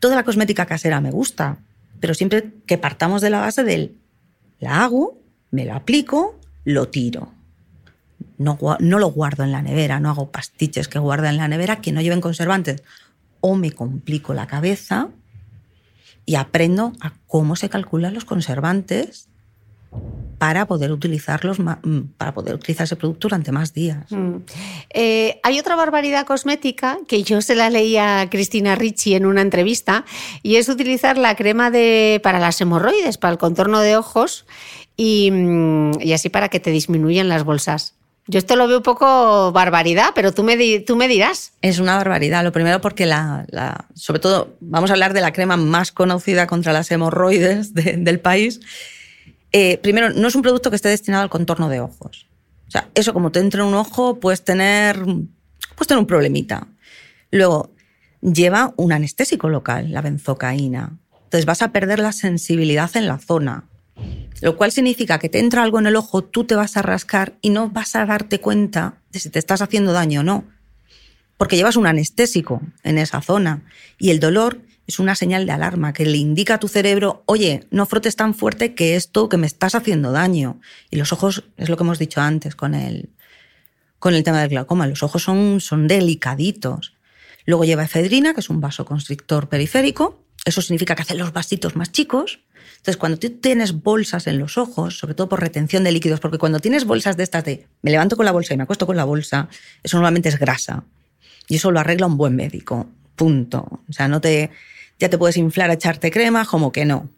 toda la cosmética casera me gusta, pero siempre que partamos de la base del la hago, me lo aplico, lo tiro. No, no lo guardo en la nevera, no hago pastiches que guarda en la nevera que no lleven conservantes. O me complico la cabeza y aprendo a cómo se calculan los conservantes para poder utilizarlos mm, para poder utilizar ese producto durante más días. Mm. Eh, hay otra barbaridad cosmética que yo se la leí a Cristina Ricci en una entrevista y es utilizar la crema de, para las hemorroides, para el contorno de ojos y, mm, y así para que te disminuyan las bolsas. Yo esto lo veo un poco barbaridad, pero tú me, tú me dirás. Es una barbaridad. Lo primero porque, la, sobre todo, vamos a hablar de la crema más conocida contra las hemorroides del país, eh, primero, no es un producto que esté destinado al contorno de ojos. O sea, eso como te entra en un ojo, puedes tener, puedes tener un problemita. Luego, lleva un anestésico local, la benzocaína. Entonces vas a perder la sensibilidad en la zona. Lo cual significa que te entra algo en el ojo, tú te vas a rascar y no vas a darte cuenta de si te estás haciendo daño o no. Porque llevas un anestésico en esa zona. Y el dolor es una señal de alarma que le indica a tu cerebro, oye, no frotes tan fuerte que esto que me estás haciendo daño. Y los ojos, es lo que hemos dicho antes con el, con el tema del glaucoma, los ojos son, son delicaditos. Luego lleva efedrina, que es un vasoconstrictor periférico. Eso significa que hace los vasitos más chicos. Entonces, cuando tú tienes bolsas en los ojos, sobre todo por retención de líquidos, porque cuando tienes bolsas de estas de me levanto con la bolsa y me acuesto con la bolsa, eso normalmente es grasa. Y eso lo arregla un buen médico. Punto. O sea, no te, ya te puedes inflar echarte crema, como que no.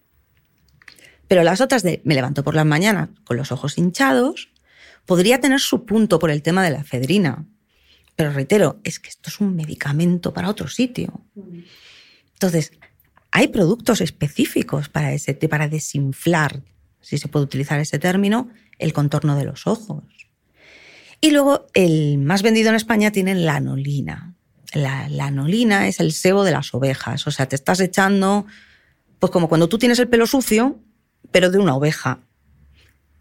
Pero las otras de me levanto por las mañanas con los ojos hinchados, podría tener su punto por el tema de la efedrina. Pero reitero, es que esto es un medicamento para otro sitio. Entonces, hay productos específicos para, ese, para desinflar, si se puede utilizar ese término, el contorno de los ojos. Y luego el más vendido en España tiene la anolina la, anolina es el sebo de las ovejas. O sea, te estás echando, pues como cuando tú tienes el pelo sucio, pero de una oveja.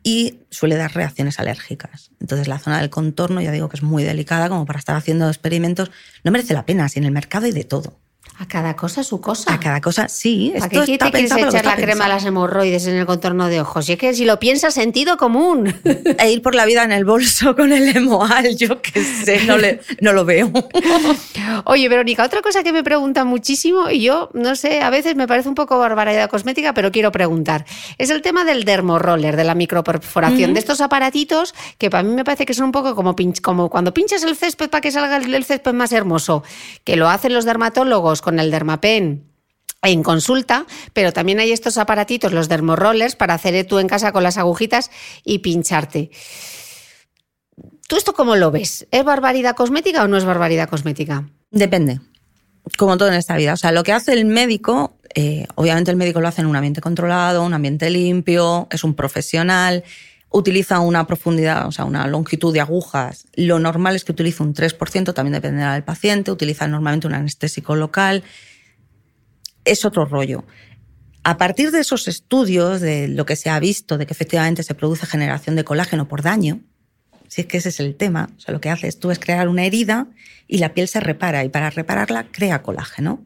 Y suele dar reacciones alérgicas. Entonces la zona del contorno, ya digo que es muy delicada como para estar haciendo experimentos. No merece la pena, si en el mercado hay de todo. A cada cosa su cosa. A cada cosa, sí. ¿Para esto qué está te quieres echar la crema a las hemorroides en el contorno de ojos? Y es que si lo piensas, sentido común. E ir por la vida en el bolso con el emoal, yo qué sé, no, le, no lo veo. Oye, Verónica, otra cosa que me preguntan muchísimo, y yo no sé, a veces me parece un poco barbaridad cosmética, pero quiero preguntar, es el tema del dermoroller, de la microperforación, de estos aparatitos que para mí me parece que son un poco como, pinch- como cuando pinchas el césped para que salga el el césped más hermoso, que lo hacen los dermatólogos con el dermapen en consulta, pero también hay estos aparatitos, los dermorollers, para hacer tú en casa con las agujitas y pincharte. ¿Tú esto cómo lo ves? ¿Es barbaridad cosmética o no es barbaridad cosmética? Depende, como todo en esta vida. O sea, lo que hace el médico, eh, obviamente el médico lo hace en un ambiente controlado, un ambiente limpio, es un profesional, utiliza una profundidad, o sea, una longitud de agujas. Lo normal es que utilice un 3%, también dependerá del paciente, utiliza normalmente un anestésico local. Es otro rollo. A partir de esos estudios, de lo que se ha visto, de que efectivamente se produce generación de colágeno por daño, si es que ese es el tema, o sea, lo que haces tú es crear una herida y la piel se repara y para repararla crea colágeno.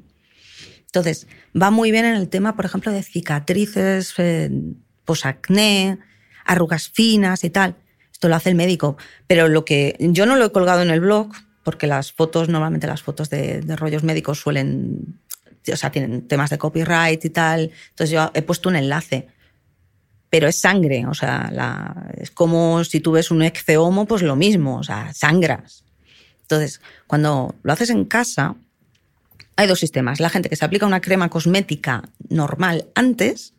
Entonces, va muy bien en el tema, por ejemplo, de cicatrices, eh, posacné, arrugas finas y tal. Esto lo hace el médico, pero lo que yo no lo he colgado en el blog porque las fotos, normalmente las fotos de, rollos médicos suelen, o sea, tienen temas de copyright y tal. Entonces yo he puesto un enlace pero es sangre, o sea, es como si tú ves un ecceomo, pues lo mismo, o sea, sangras. Entonces, cuando lo haces en casa, hay dos sistemas. La gente que se aplica una crema cosmética normal antes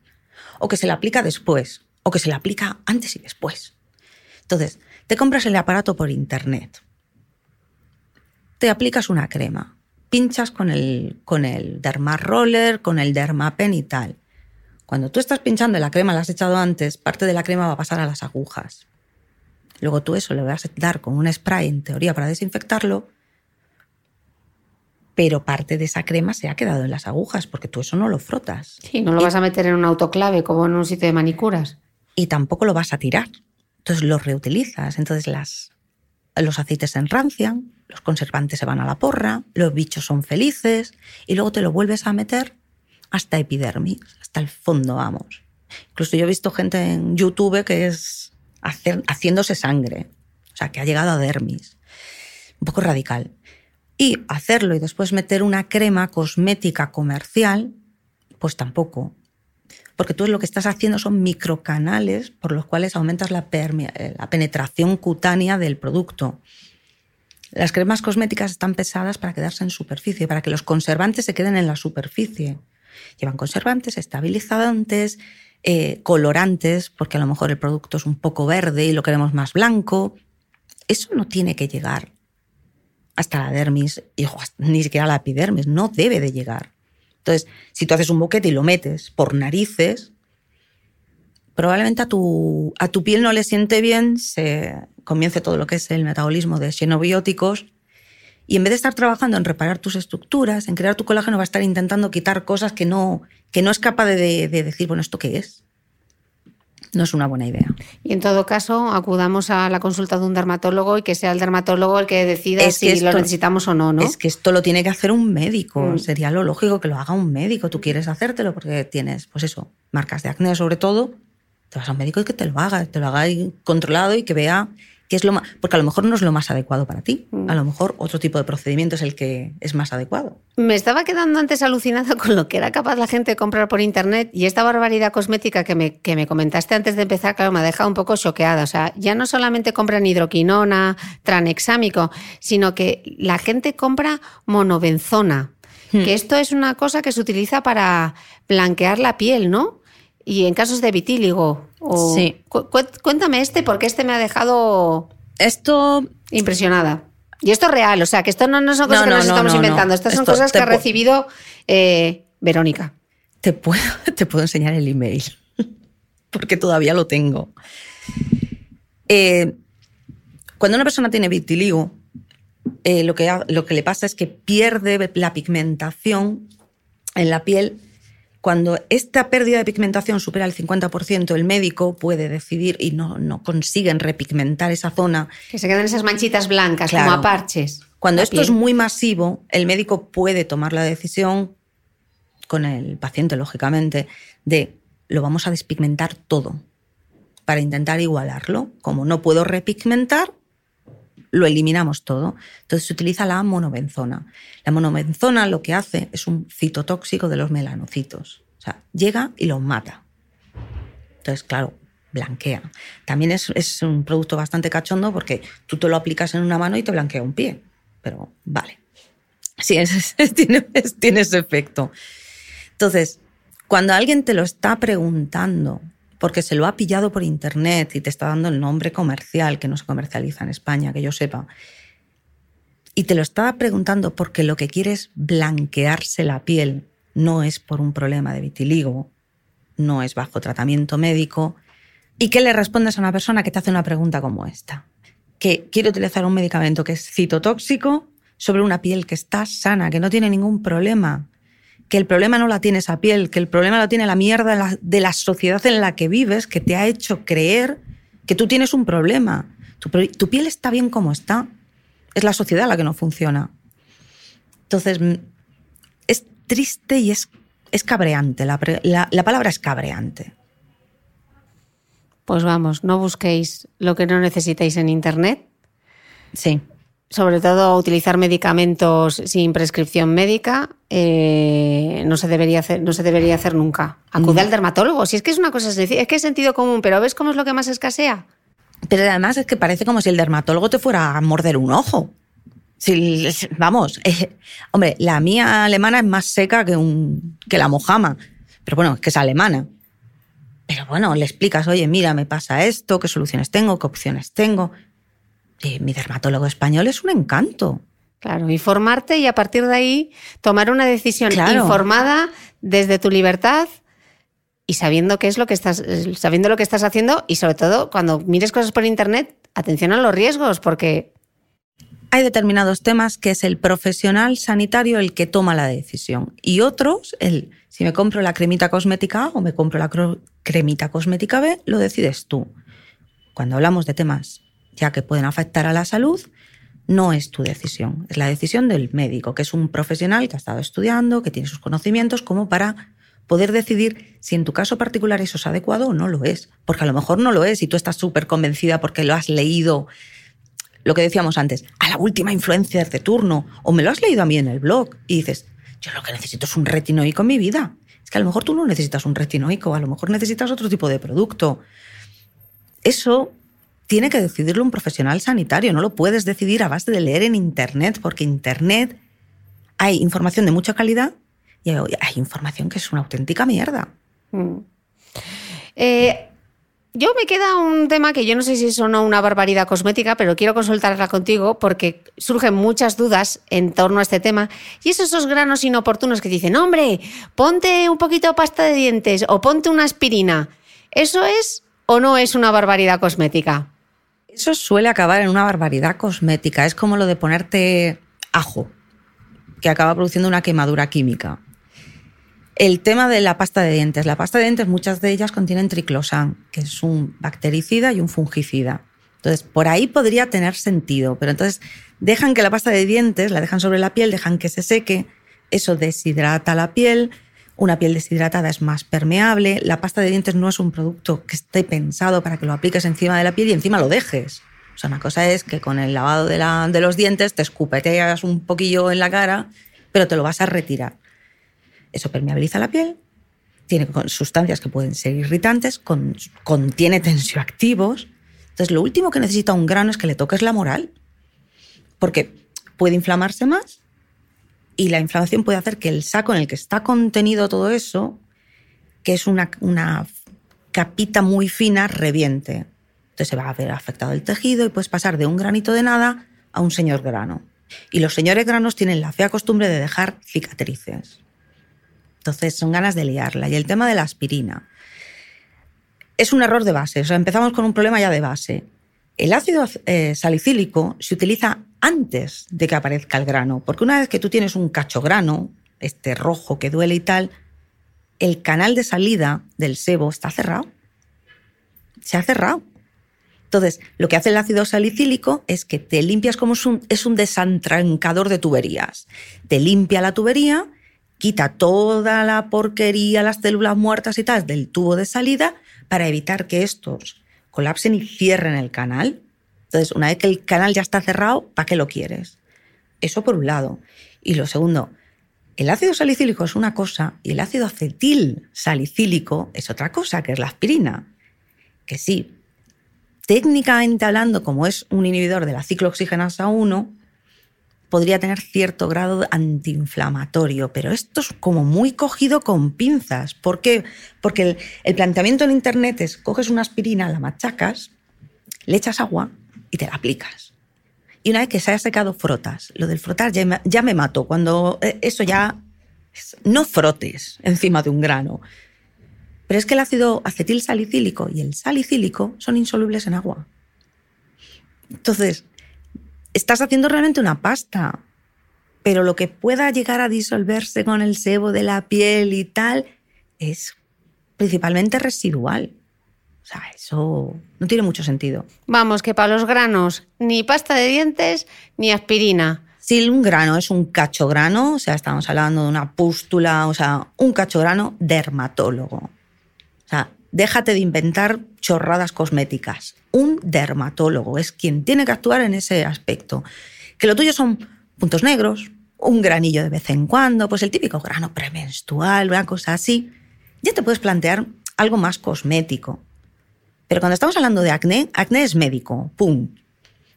o que se la aplica después o que se la aplica antes y después. Entonces, te compras el aparato por internet, te aplicas una crema, pinchas con el, con el Derma Roller, con el Dermapen y tal. Cuando tú estás pinchando y la crema la has echado antes, parte de la crema va a pasar a las agujas. Luego tú eso le vas a dar con un spray, en teoría, para desinfectarlo, pero parte de esa crema se ha quedado en las agujas, porque tú eso no lo frotas. Sí, no lo vas a meter en un autoclave como en un sitio de manicuras. Y tampoco lo vas a tirar. Entonces lo reutilizas. Entonces las, los aceites se enrancian, los conservantes se van a la porra, los bichos son felices, y luego te lo vuelves a meter hasta epidermis, hasta el fondo, vamos. Incluso yo he visto gente en YouTube que es haciéndose sangre, o sea, que ha llegado a dermis. Un poco radical. Y hacerlo y después meter una crema cosmética comercial, pues tampoco. Porque tú lo que estás haciendo son microcanales por los cuales aumentas eh, la penetración cutánea del producto. Las cremas cosméticas están pesadas para quedarse en superficie, para que los conservantes se queden en la superficie. Llevan conservantes, estabilizantes, eh, colorantes, porque a lo mejor el producto es un poco verde y lo queremos más blanco. Eso no tiene que llegar hasta la dermis, y ni siquiera la epidermis, no debe de llegar. Entonces, si tú haces un boquete y lo metes por narices, probablemente a tu, a tu piel no le siente bien, se comience todo lo que es el metabolismo de xenobióticos, y en vez de estar trabajando en reparar tus estructuras, en crear tu colágeno, va a estar intentando quitar cosas que no, que no es capaz de, de- de decir, bueno, ¿esto qué es? No es una buena idea. Y en todo caso, acudamos a la consulta de un dermatólogo y que sea el dermatólogo el que decida Es que si lo necesitamos o no, ¿no? Es que esto lo tiene que hacer un médico. Mm. Sería lo lógico que lo haga un médico. Tú quieres hacértelo porque tienes, pues eso, marcas de acné sobre todo. Te vas a un médico y que te lo haga, te lo haga controlado y que vea qué es lo más. Porque a lo mejor no es lo más adecuado para ti. Mm. A lo mejor otro tipo de procedimiento es el que es más adecuado. Me estaba quedando antes alucinada con lo que era capaz la gente de comprar por internet y esta barbaridad cosmética que me, que me comentaste antes de empezar, claro, me ha dejado un poco choqueada. O sea, ya no solamente compran hidroquinona, tranexámico, sino que la gente compra monobenzona, que esto es una cosa que se utiliza para blanquear la piel, ¿no? Y en casos de vitíligo. o- Sí. Cu- cu- Cuéntame este, porque este me ha dejado Esto impresionada. Y esto es real, o sea, que esto no, no son cosas No, que no, nos no, estamos inventando, estas son cosas que ha recibido eh, Verónica. te puedo, te puedo enseñar el email. Porque todavía lo tengo. Eh, cuando una persona tiene vitiligo, eh, lo, que, lo que le pasa es que pierde la pigmentación en la piel. Cuando esta pérdida de pigmentación supera el 50%, el médico puede decidir y no, no consiguen repigmentar esa zona Que se quedan esas manchitas blancas, Claro. como a parches. Cuando esto es muy masivo, el médico puede tomar la decisión con el paciente, lógicamente, de lo vamos a despigmentar todo para intentar igualarlo. Como no puedo repigmentar, lo eliminamos todo. Entonces se utiliza la monobenzona. La monobenzona lo que hace es un citotóxico de los melanocitos. O sea, llega y los mata. Entonces, claro, blanquea. También es, es un producto bastante cachondo porque tú te lo aplicas en una mano y te blanquea un pie. Pero vale. Sí, es- tiene, tiene ese efecto. Entonces, cuando alguien te lo está preguntando porque se lo ha pillado por internet y te está dando el nombre comercial que no se comercializa en España, que yo sepa, y te lo está preguntando porque lo que quiere es blanquearse la piel, no es por un problema de vitiligo, no es bajo tratamiento médico, ¿y qué le respondes a una persona que te hace una pregunta como esta? Que quiere utilizar un medicamento que es citotóxico sobre una piel que está sana, que no tiene ningún problema, que el problema no la tiene esa piel, que el problema lo tiene la mierda de la, sociedad en la que vives, que te ha hecho creer que tú tienes un problema. Tu, piel está bien como está. Es la sociedad la que no funciona. Entonces, mm, es triste y es, es cabreante. La, la- la palabra es cabreante. Pues vamos, no busquéis lo que no necesitáis en Internet. Sí. Sobre todo utilizar medicamentos sin prescripción médica eh, no, se debería hacer, no se debería hacer nunca. Acude al dermatólogo. Si es que es una cosa sencilla, es que es sentido común, pero ¿ves cómo es lo que más escasea? Pero además es que parece como si el dermatólogo te fuera a morder un ojo. Si, vamos, eh, hombre, la mía alemana es más seca que, un, que la mojama. Pero bueno, es que es alemana. Pero bueno, le explicas, oye, mira, me pasa esto, qué soluciones tengo, qué opciones tengo. Y mi dermatólogo español es un encanto. Claro, informarte y a partir de ahí tomar una decisión Claro. informada desde tu libertad y sabiendo qué es lo que estás sabiendo lo que estás haciendo y sobre todo cuando mires cosas por internet, atención a los riesgos porque Hay determinados temas que es el profesional sanitario el que toma la decisión y otros, el si me compro la cremita cosmética A o me compro la cremita cosmética B, lo decides tú. Cuando hablamos de temas ya que pueden afectar a la salud, no es tu decisión, es la decisión del médico, que es un profesional que ha estado estudiando, que tiene sus conocimientos como para poder decidir si en tu caso particular eso es adecuado o no lo es, porque a lo mejor no lo es y tú estás súper convencida porque lo has leído lo que decíamos antes, a la última influencer de turno, o me lo has leído a mí en el blog y dices, yo lo que necesito es un retinoico en mi vida. Es que a lo mejor tú no necesitas un retinoico, a lo mejor necesitas otro tipo de producto. Eso tiene que decidirlo un profesional sanitario, no lo puedes decidir a base de leer en Internet, porque Internet hay información de mucha calidad y hay información que es una auténtica mierda. Mm. Eh, yo me queda un tema que yo no sé si es o no una barbaridad cosmética, pero quiero consultarla contigo porque surgen muchas dudas en torno a este tema. Y es esos granos inoportunos que dicen, hombre, ponte un poquito de pasta de dientes o ponte una aspirina. ¿Eso es o no es una barbaridad cosmética? Eso suele acabar en una barbaridad cosmética. Es como lo de ponerte ajo, que acaba produciendo una quemadura química. El tema de la pasta de dientes. La pasta de dientes, muchas de ellas contienen triclosan, que es un bactericida y un fungicida. Entonces, por ahí podría tener sentido, pero entonces dejan que la pasta de dientes, la dejan sobre la piel, dejan que se seque, eso deshidrata la piel, una piel deshidratada es más permeable, la pasta de dientes no es un producto que esté pensado para que lo apliques encima de la piel y encima lo dejes. O sea, una cosa es que con el lavado de, los dientes te escupeteas un poquillo en la cara, pero te lo vas a retirar. Eso permeabiliza la piel, tiene sustancias que pueden ser irritantes, con- contiene tensioactivos. Entonces, lo último que necesita un grano es que le toques la moral, porque puede inflamarse más y la inflamación puede hacer que el saco en el que está contenido todo eso, que es una, capita muy fina, reviente. Entonces se va a ver afectado el tejido y puedes pasar de un granito de nada a un señor grano. Y los señores granos tienen la fea costumbre de dejar cicatrices. Entonces son ganas de liarla. Y el tema de la aspirina. Es un error de base. O sea, empezamos con un problema ya de base. El ácido eh, salicílico se utiliza antes de que aparezca el grano, porque una vez que tú tienes un cacho grano, este rojo que duele y tal, el canal de salida del sebo está cerrado. Se ha cerrado. Entonces, lo que hace el ácido salicílico es que te limpias como es un, es un desantrancador de tuberías. Te limpia la tubería, quita toda la porquería, las células muertas y tal del tubo de salida para evitar que estos colapsen y cierren el canal. Entonces, una vez que el canal ya está cerrado, ¿para qué lo quieres? Eso por un lado. Y lo segundo, el ácido salicílico es una cosa y el ácido acetil salicílico es otra cosa, que es la aspirina. Que sí, técnicamente hablando, como es un inhibidor de la ciclooxigenasa 1, podría tener cierto grado antiinflamatorio, pero esto es como muy cogido con pinzas. ¿Por qué? Porque el, el, planteamiento en Internet es, coges una aspirina, la machacas, le echas agua y te la aplicas. Y una vez que se haya secado, frotas. Lo del frotar ya me, ya me mato. Cuando eh, eso ya... No frotes encima de un grano. Pero es que el ácido acetil salicílico y el salicílico son insolubles en agua. Entonces, estás haciendo realmente una pasta, pero lo que pueda llegar a disolverse con el sebo de la piel y tal es principalmente residual. O sea, eso no tiene mucho sentido. Vamos, que para los granos, ni pasta de dientes ni aspirina. Si un grano es un cacho grano, o sea, estamos hablando de una pústula, o sea, un cacho grano, dermatólogo. O sea, déjate de inventar chorradas cosméticas. Un dermatólogo es quien tiene que actuar en ese aspecto. Que lo tuyo son puntos negros, un granillo de vez en cuando, pues el típico grano premenstrual, una cosa así. Ya te puedes plantear algo más cosmético. Pero cuando estamos hablando de acné, acné es médico, pum.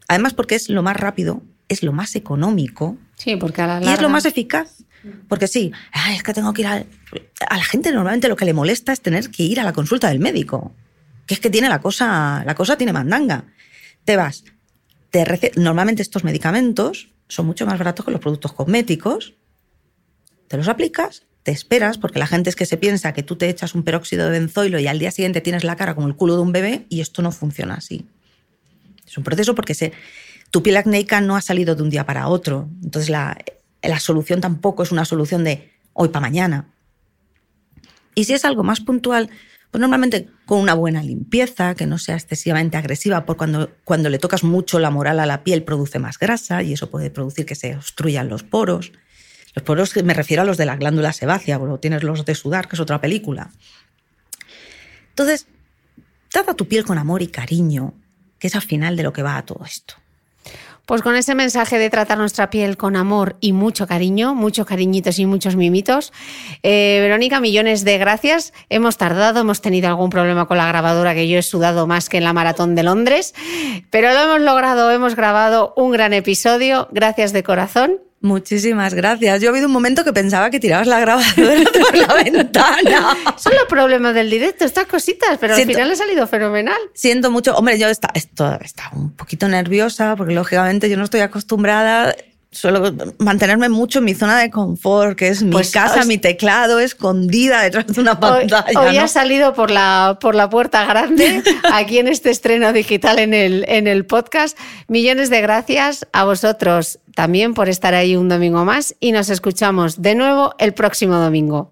Además porque es lo más rápido, es lo más económico. Sí, porque a la larga... Y es lo más eficaz. Porque sí, Ay, es que tengo que ir a... A la gente normalmente lo que le molesta es tener que ir a la consulta del médico. Que es que tiene la cosa, la cosa tiene mandanga. Te vas, te normalmente estos medicamentos son mucho más baratos que los productos cosméticos. Te los aplicas, te esperas, porque la gente es que se piensa que tú te echas un peróxido de benzoilo y al día siguiente tienes la cara como el culo de un bebé y esto no funciona así. Es un proceso porque tu piel acnéica no ha salido de un día para otro. Entonces la, la solución tampoco es una solución de hoy para mañana. Y si es algo más puntual, pues normalmente con una buena limpieza, que no sea excesivamente agresiva, porque cuando, cuando le tocas mucho la moral a la piel produce más grasa y eso puede producir que se obstruyan los poros. Los poros me refiero a los de la glándula sebácea, porque tienes los de sudar, que es otra película. Entonces, trata tu piel con amor y cariño, que es al final de lo que va a todo esto. Pues con ese mensaje de tratar nuestra piel con amor y mucho cariño, muchos cariñitos y muchos mimitos. Eh, Verónica, millones de gracias. Hemos tardado, hemos tenido algún problema con la grabadora que yo he sudado más que en la maratón de Londres, pero lo hemos logrado, hemos grabado un gran episodio. Gracias de corazón. Muchísimas gracias. Yo he habido un momento que pensaba que tirabas la grabadora por la ventana. Son los problemas del directo, estas cositas, pero al final ha salido fenomenal. Siento mucho. Hombre, yo esto, está un poquito nerviosa porque lógicamente yo no estoy acostumbrada suelo mantenerme mucho en mi zona de confort, que es mi pues, casa, mi teclado, escondida detrás de una pantalla. Hoy, ha salido por la, por la puerta grande, aquí en este estreno digital en el, en el podcast. Millones de gracias a vosotros también por estar ahí un domingo más y nos escuchamos de nuevo el próximo domingo.